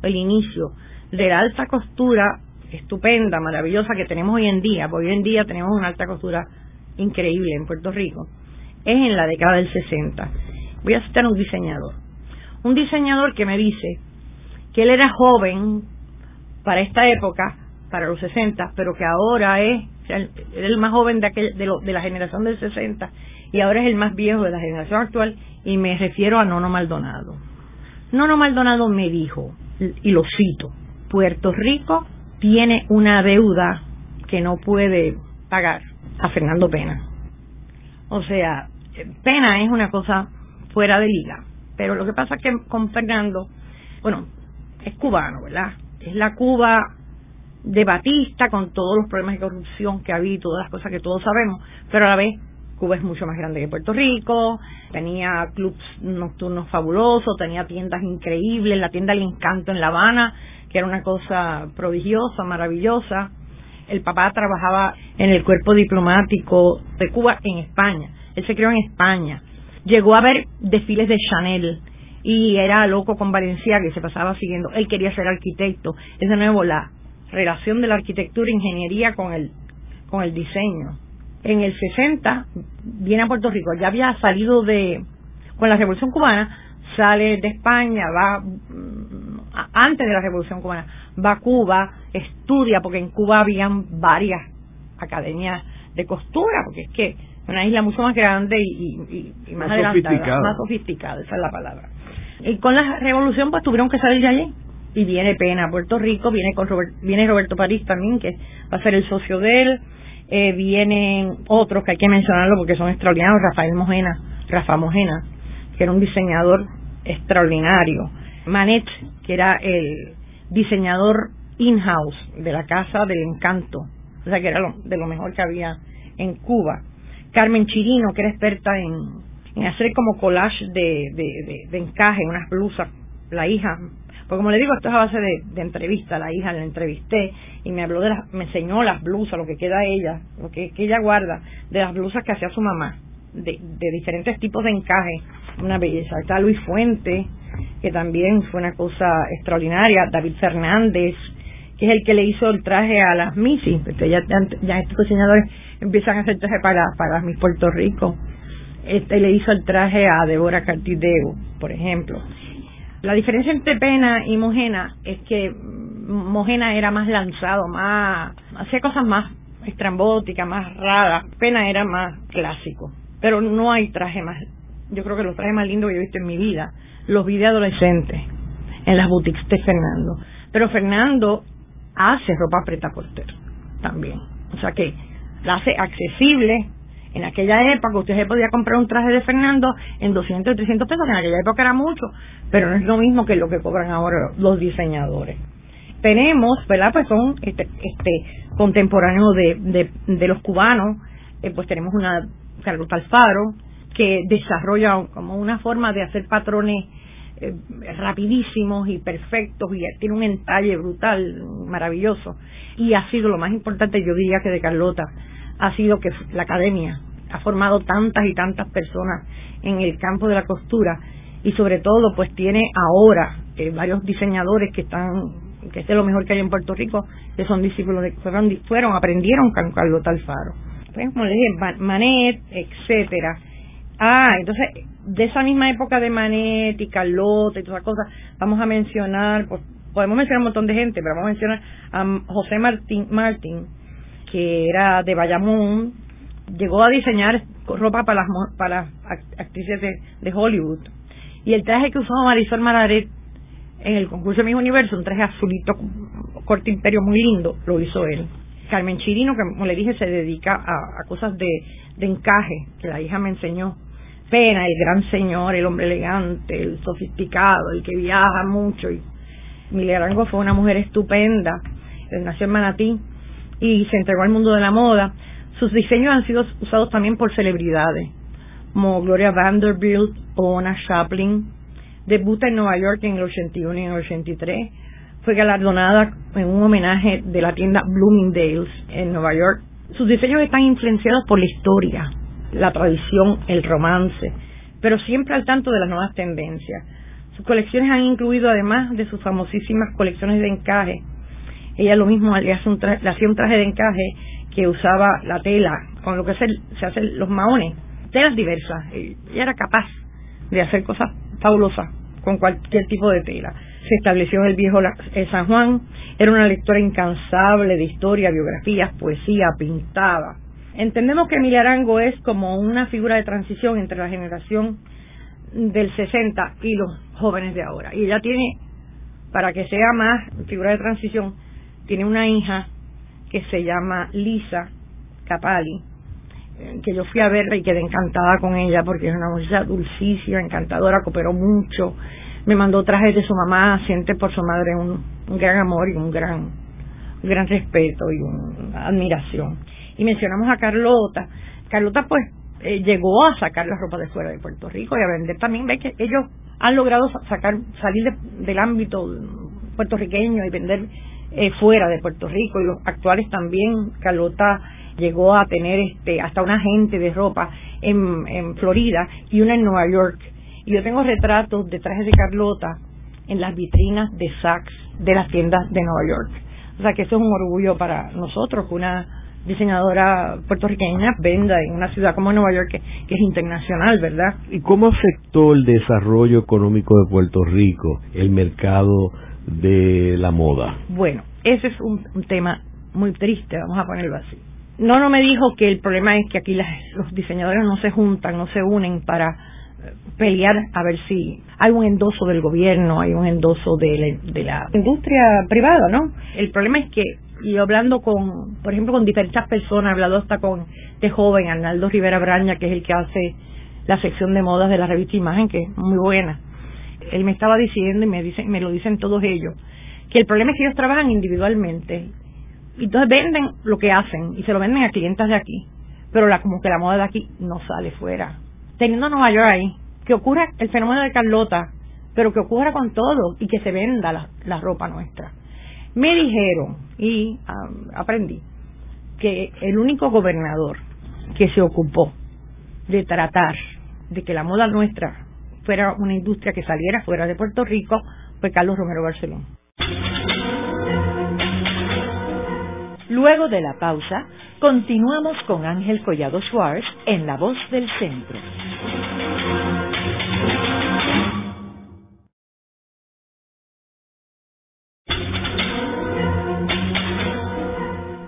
el inicio de la alta costura estupenda, maravillosa que tenemos hoy en día, porque hoy en día tenemos una alta costura increíble en Puerto Rico, es en la década del 60. Voy a citar un diseñador. Un diseñador que me dice que él era joven para esta época, para los 60, pero que ahora es, el más joven de, aquel, de, de la generación del 60 y ahora es el más viejo de la generación actual y me refiero a Nono Maldonado. Nono Maldonado me dijo, y lo cito, Puerto Rico tiene una deuda que no puede pagar a Fernando Pena. O sea, Pena es una cosa fuera de liga, pero lo que pasa es que con Fernando, bueno, es cubano, ¿verdad? Es la Cuba de Batista con todos los problemas de corrupción que había y todas las cosas que todos sabemos, pero a la vez Cuba es mucho más grande que Puerto Rico, tenía clubs nocturnos fabulosos, tenía tiendas increíbles, la tienda del Encanto en La Habana, que era una cosa prodigiosa, maravillosa. El papá trabajaba en el cuerpo diplomático de Cuba en España. Él se crió en España. Llegó a ver desfiles de Chanel y era loco con Valencia que se pasaba siguiendo. Él quería ser arquitecto. Es de nuevo la relación de la arquitectura e ingeniería con el, con el diseño. En el 60 viene a Puerto Rico. Ya había salido de, con la Revolución Cubana, sale de España, va mm, antes de la Revolución Cubana, va a Cuba, estudia, porque en Cuba habían varias academias de costura, porque es que una isla mucho más grande y, más, adelantada, más sofisticada, esa es la palabra. Y con la revolución pues tuvieron que salir de allí. Y viene Pena a Puerto Rico, viene con viene Roberto París también, que va a ser el socio de él. Eh, vienen otros que hay que mencionarlo porque son extraordinarios, Rafael Mojena, Rafa Mojena, que era un diseñador extraordinario. Manet, que era el diseñador in-house de la Casa del Encanto, o sea que era de lo mejor que había en Cuba. Carmen Chirino, que era experta en hacer como collage de, de, encaje, unas blusas, la hija, porque como le digo, esto es a base de, entrevista, la hija la entrevisté y me habló de las, me enseñó las blusas, lo que queda ella, lo que, que ella guarda, de las blusas que hacía su mamá, de, de diferentes tipos de encaje, una belleza. Está Luis Fuente, que también fue una cosa extraordinaria, David Fernández, que es el que le hizo el traje a las Missy, porque ya, ya estos diseñadores empiezan a hacer traje para, para las Miss Puerto Rico este le hizo el traje a Deborah Cartideo, por ejemplo. La diferencia entre Pena y Mojena es que Mojena era más lanzado, más hacía cosas más estrambóticas, más raras. Pena era más clásico. Pero no hay traje más. Yo creo que los trajes más lindos que yo he visto en mi vida los vi de adolescente en las boutiques de Fernando. Pero Fernando hace ropa preta porter también. O sea que la hace accesible en aquella época usted se podía comprar un traje de Fernando en 200 o 300 pesos, que en aquella época era mucho, pero no es lo mismo que lo que cobran ahora los diseñadores. Tenemos, ¿verdad? Pues son este, este contemporáneos de, de, los cubanos, eh, pues tenemos una Carlota Alfaro, que desarrolla como una forma de hacer patrones eh, rapidísimos y perfectos y tiene un entalle brutal, maravilloso. Y ha sido lo más importante, yo diría que de Carlota, ha sido que la academia ha formado tantas y tantas personas en el campo de la costura y sobre todo pues tiene ahora eh, varios diseñadores que están que es lo mejor que hay en Puerto Rico que son discípulos de fueron, fueron aprendieron Carlos Alfaro. Pues, como les dije Manet etcétera ah entonces de esa misma época de Manet y Carlota y todas esas cosas vamos a mencionar pues, podemos mencionar un montón de gente pero vamos a mencionar a José Martín que era de Bayamón, llegó a diseñar ropa para las, para actrices de, Hollywood. Y el traje que usaba Marisol Mararet en el concurso de Miss Universo, un traje azulito, corte imperio muy lindo, lo hizo él. Carmen Chirino, que como le dije, se dedica a, cosas de, de encaje, que la hija me enseñó. Pena, el gran señor, el hombre elegante, el sofisticado, el que viaja mucho. Y Arango fue una mujer estupenda, nació en Manatí y se entregó al mundo de la moda. Sus diseños han sido usados también por celebridades, como Gloria Vanderbilt o Ona Chaplin. Debuta en Nueva York en el 81 y en el 83. Fue galardonada en un homenaje de la tienda Bloomingdale's en Nueva York. Sus diseños están influenciados por la historia, la tradición, el romance, pero siempre al tanto de las nuevas tendencias. Sus colecciones han incluido, además de sus famosísimas colecciones de encaje, ella lo mismo le, hace un le hacía un traje de encaje que usaba la tela, con lo que se, se hacen los maones, telas diversas. Ella era capaz de hacer cosas fabulosas con cualquier tipo de tela. Se estableció en el viejo San Juan, era una lectora incansable de historia, biografías, poesía, pintaba. Entendemos que Emilia Arango es como una figura de transición entre la generación del 60 y los jóvenes de ahora. Y ella tiene, para que sea más figura de transición, tiene una hija que se llama Lisa Capali, eh, que yo fui a verla y quedé encantada con ella porque es una muchacha dulcísima, encantadora, cooperó mucho, me mandó trajes de su mamá, siente por su madre un, gran amor y un gran, gran respeto y una admiración. Y mencionamos a Carlota. Carlota pues eh, llegó a sacar la ropa de fuera de Puerto Rico y a vender también. Ve que ellos han logrado sacar salir del ámbito puertorriqueño y vender eh, fuera de Puerto Rico y los actuales también. Carlota llegó a tener este hasta una agente de ropa en, en Florida y una en Nueva York. Y yo tengo retratos de trajes de Carlota en las vitrinas de Saks de las tiendas de Nueva York. O sea que eso es un orgullo para nosotros, una diseñadora puertorriqueña venda en una ciudad como Nueva York que, es internacional, ¿verdad? ¿Y cómo afectó el desarrollo económico de Puerto Rico el mercado de la moda? Bueno, ese es un, tema muy triste, vamos a ponerlo así. No, no me dijo que el problema es que aquí los diseñadores no se juntan, no se unen para eh, pelear a ver si hay un endoso del gobierno, hay un endoso de la, de la industria privada, ¿no? El problema es que y hablando con, por ejemplo, con diferentes personas, he hablado hasta con este joven, Arnaldo Rivera Braña, que es el que hace la sección de modas de la revista Imagen, que es muy buena. Él me estaba diciendo, y me, dicen, me lo dicen todos ellos, que el problema es que ellos trabajan individualmente. Y entonces venden lo que hacen y se lo venden a clientes de aquí. Pero la, como que la moda de aquí no sale fuera. Teniendo Nueva York ahí, que ocurra el fenómeno de Carlota, pero que ocurra con todo y que se venda la, la ropa nuestra. Me dijeron, y aprendí, que el único gobernador que se ocupó de tratar de que la moda nuestra fuera una industria que saliera fuera de Puerto Rico fue Carlos Romero Barcelona. Luego de la pausa, continuamos con Ángel Collado Schwartz en La Voz del Centro.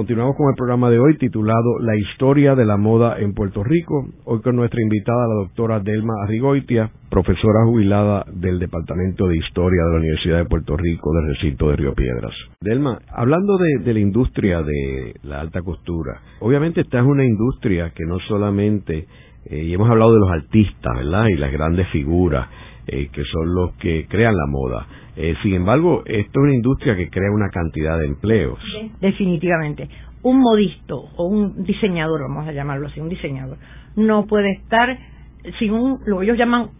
Continuamos con el programa de hoy titulado La historia de la moda en Puerto Rico. Hoy con nuestra invitada, la doctora Delma Arrigoitia, profesora jubilada del Departamento de Historia de la Universidad de Puerto Rico del recinto de Río Piedras. Delma, hablando de, la industria de la alta costura, obviamente esta es una industria que no solamente, eh, y hemos hablado de los artistas, ¿verdad? Y las grandes figuras eh, que son los que crean la moda. Eh, sin embargo, esto es una industria que crea una cantidad de empleos. Definitivamente. Un modisto o un diseñador, vamos a llamarlo así, un diseñador, no puede estar sin un, lo que ellos llaman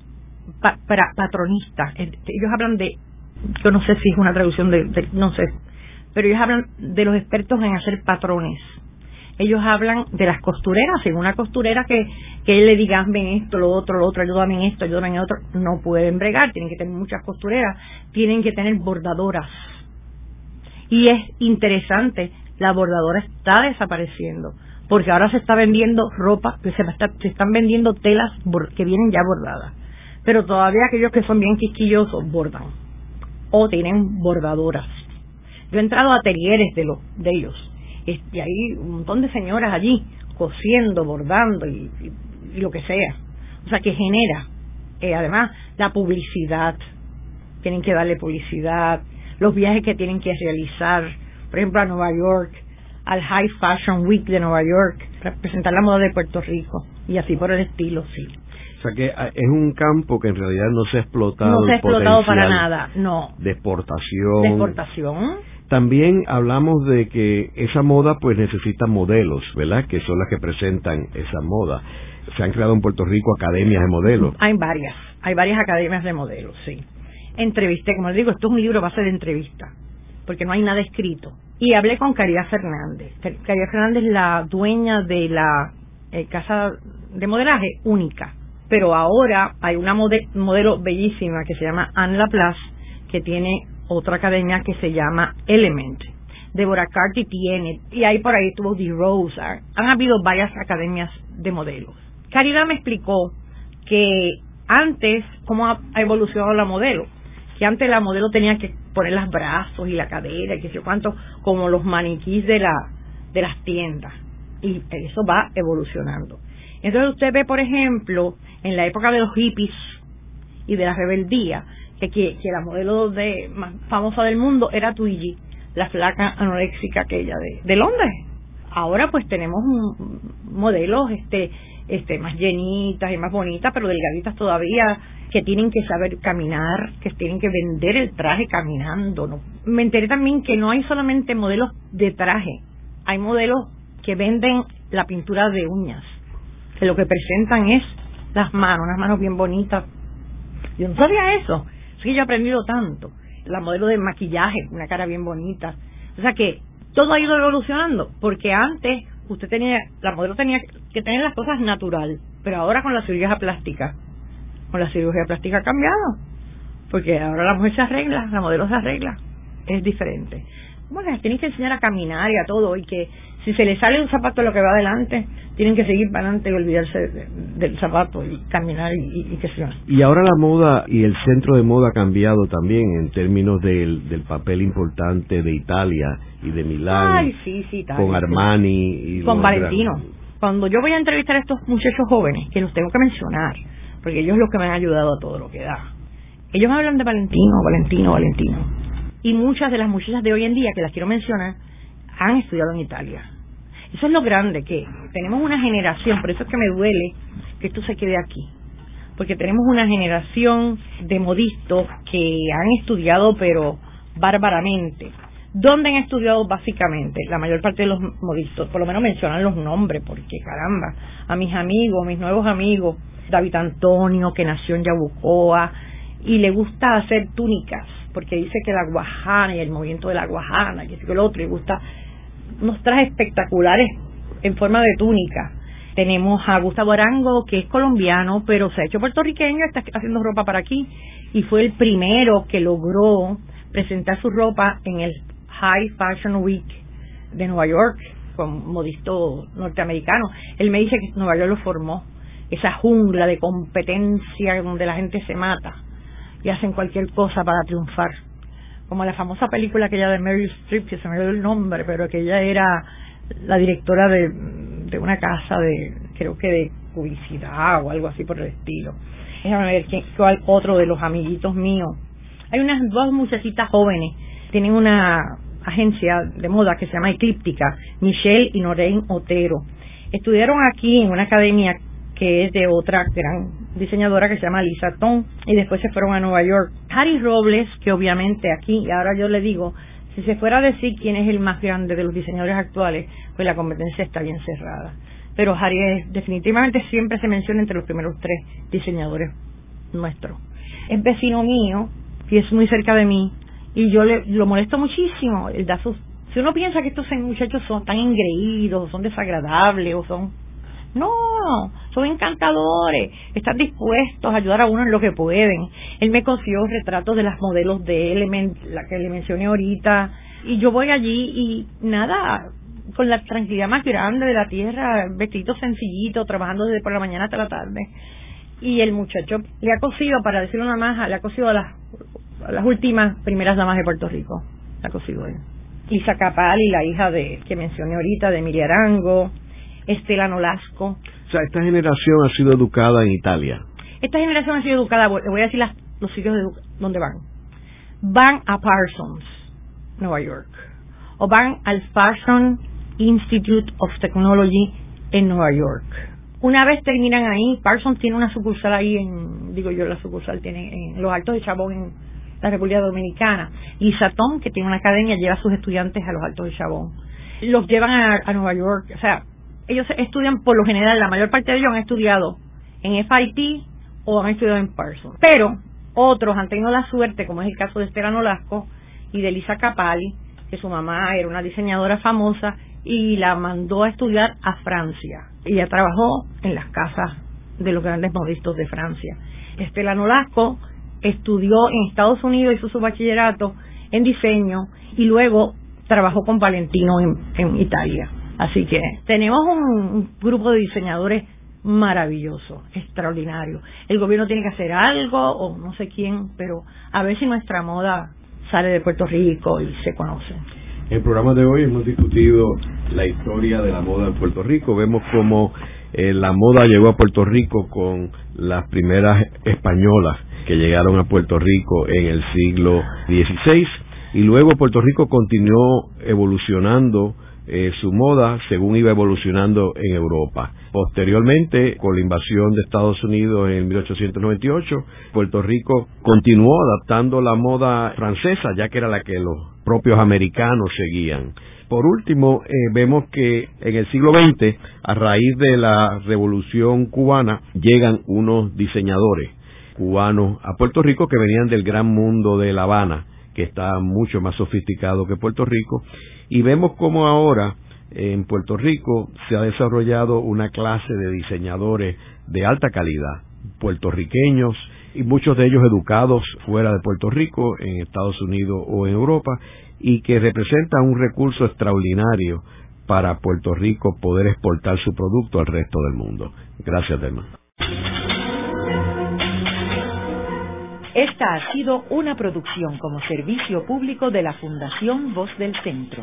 para patronista. Ellos hablan de, yo no sé si es una traducción de, no sé, pero ellos hablan de los expertos en hacer patrones ellos hablan de las costureras, en una costurera que, que le diga, ven esto, lo otro, lo otro, ayúdame en esto, ayúdame en otro, no pueden bregar, tienen que tener muchas costureras, tienen que tener bordadoras. Y es interesante, la bordadora está desapareciendo, porque ahora se está vendiendo ropa, se, están vendiendo telas que vienen ya bordadas. pero todavía aquellos que son bien quisquillosos bordan o tienen bordadoras. Yo he entrado a atelieres de, los, de ellos y hay un montón de señoras allí cosiendo, bordando y, lo que sea. O sea, que genera, eh, además, la publicidad. Tienen que darle publicidad, los viajes que tienen que realizar, por ejemplo, a Nueva York, al High Fashion Week de Nueva York, para presentar la moda de Puerto Rico y así por el estilo, sí. O sea que ah, es un campo que en realidad no se ha explotado. No se ha explotado para nada, no. De exportación. De exportación. También hablamos de que esa moda pues necesita modelos, ¿verdad? Que son las que presentan esa moda. Se han creado en Puerto Rico academias de modelos. Hay varias, hay varias academias de modelos, sí. Entrevisté, como les digo, esto es un libro base de entrevista, porque no hay nada escrito. Y hablé con Caridad Fernández. Caridad Fernández es la dueña de la eh, casa de modelaje única pero ahora hay una modelo bellísima que se llama Anne Laplace, que tiene otra academia que se llama Element. Deborah Carty tiene, y ahí por ahí tuvo The Rose. Han habido varias academias de modelos. Caridad me explicó que antes, cómo ha evolucionado la modelo, que antes la modelo tenía que poner los brazos y la cadera y qué sé cuánto, como los maniquís de, la, de las tiendas. Y eso va evolucionando. Entonces usted ve, por ejemplo, en la época de los hippies y de la rebeldía, que, que, la modelo de, más famosa del mundo era Twiggy, la flaca anoréxica aquella de, Londres. Ahora pues tenemos modelos este, este, más llenitas y más bonitas, pero delgaditas todavía, que tienen que saber caminar, que tienen que vender el traje caminando. Me enteré también que no hay solamente modelos de traje, hay modelos que venden la pintura de uñas que lo que presentan es las manos, unas manos bien bonitas. Yo no sabía eso. Que yo he aprendido tanto. La modelo de maquillaje, una cara bien bonita. O sea que todo ha ido evolucionando, porque antes usted tenía, la modelo tenía que tener las cosas natural, pero ahora con la cirugía plástica, con la cirugía plástica ha cambiado, porque ahora la mujer se arregla, la modelo se arregla, es diferente. Bueno, les tienen que enseñar a caminar y a todo, y que si se les sale un zapato lo que va adelante, tienen que seguir para adelante y olvidarse del zapato y caminar y, y, que sea. Y ahora la moda y el centro de moda ha cambiado también en términos del, del papel importante de Italia y de Milán. Ay, sí, sí, con Armani y con Valentino. Cuando yo voy a entrevistar a estos muchachos jóvenes, que los tengo que mencionar, porque ellos son los que me han ayudado a todo lo que da. Ellos me hablan de Valentino, Valentino, Valentino. Y muchas de las muchachas de hoy en día, que las quiero mencionar, han estudiado en Italia eso es lo grande, que tenemos una generación, por eso es que me duele que esto se quede aquí, porque tenemos una generación de modistas que han estudiado, pero bárbaramente. ¿Dónde han estudiado básicamente? La mayor parte de los modistas, por lo menos mencionan los nombres, porque caramba, a mis amigos, mis nuevos amigos, David Antonio, que nació en Yabucoa, y le gusta hacer túnicas, porque dice que la guajana y el movimiento de la guajana, que el otro, le gusta unos trajes espectaculares en forma de túnica. Tenemos a Gustavo Arango, que es colombiano, pero se ha hecho puertorriqueño, está haciendo ropa para aquí, y fue el primero que logró presentar su ropa en el High Fashion Week de Nueva York, con modisto norteamericano. Él me dice que Nueva York lo formó, esa jungla de competencia donde la gente se mata y hacen cualquier cosa para triunfar como la famosa película aquella de Meryl Streep, que se me dio el nombre, pero que ella era la directora de, de una casa de, creo que de publicidad o algo así por el estilo. Déjame ver quién, cuál otro de los amiguitos míos. Hay unas dos muchachitas jóvenes, tienen una agencia de moda que se llama Eclíptica, Michelle y Noreen Otero. Estudiaron aquí en una academia que es de otra gran diseñadora que se llama Lisa Tom, y después se fueron a Nueva York. Harry Robles, que obviamente aquí, y ahora yo le digo, si se fuera a decir quién es el más grande de los diseñadores actuales, pues la competencia está bien cerrada. Pero Harry es, definitivamente siempre se menciona entre los primeros tres diseñadores nuestros. Es vecino mío y es muy cerca de mí y yo le, lo molesto muchísimo. Él da sus, si uno piensa que estos muchachos son tan engreídos, son desagradables o son no, son encantadores, están dispuestos a ayudar a uno en lo que pueden. Él me consiguió retratos de las modelos de Element, la que le mencioné ahorita, y yo voy allí y nada, con la tranquilidad más grande de la tierra, vestido sencillito, trabajando desde por la mañana hasta la tarde. y el muchacho le ha cosido, para decirlo nada más, le ha cosido a las, las últimas primeras damas de Puerto Rico. Le ha cosido él. Lisa Capal y la hija de que mencioné ahorita, de Emilia Arango, Estela Nolasco. O sea, esta generación ha sido educada en Italia. Esta generación ha sido educada, voy a decir las, los sitios de donde van. Van a Parsons, Nueva York. O van al Fashion Institute of Technology en Nueva York. Una vez terminan ahí, Parsons tiene una sucursal ahí en, digo yo, la sucursal tiene en Los Altos de Chabón, en la República Dominicana. Y Satón, que tiene una academia, lleva a sus estudiantes a Los Altos de Chabón. Los llevan a, a Nueva York. O sea, ellos estudian por lo general, la mayor parte de ellos han estudiado en FIT o han estudiado en Parsons. Pero otros han tenido la suerte, como es el caso de Estela Nolasco y de Lisa Capali, que su mamá era una diseñadora famosa y la mandó a estudiar a Francia. Ella trabajó en las casas de los grandes modistos de Francia. Estela Nolasco estudió en Estados Unidos, hizo su bachillerato en diseño y luego trabajó con Valentino en, Italia. Así que tenemos un, grupo de diseñadores maravilloso, extraordinario. El gobierno tiene que hacer algo, o no sé quién, pero a ver si nuestra moda sale de Puerto Rico y se conoce. En el programa de hoy hemos discutido la historia de la moda en Puerto Rico. Vemos cómo eh, la moda llegó a Puerto Rico con las primeras españolas que llegaron a Puerto Rico en el siglo XVI y luego Puerto Rico continuó evolucionando eh, su moda según iba evolucionando en Europa. Posteriormente, con la invasión de Estados Unidos en 1898, Puerto Rico continuó adaptando la moda francesa, ya que era la que los propios americanos seguían. Por último, eh, vemos que en el siglo XX, a raíz de la revolución cubana, llegan unos diseñadores cubanos a Puerto Rico que venían del gran mundo de La Habana, que está mucho más sofisticado que Puerto Rico, y vemos cómo ahora en Puerto Rico se ha desarrollado una clase de diseñadores de alta calidad, puertorriqueños y muchos de ellos educados fuera de Puerto Rico, en Estados Unidos o en Europa, y que representan un recurso extraordinario para Puerto Rico poder exportar su producto al resto del mundo. Gracias, Delma. Esta ha sido una producción como servicio público de la Fundación Voz del Centro.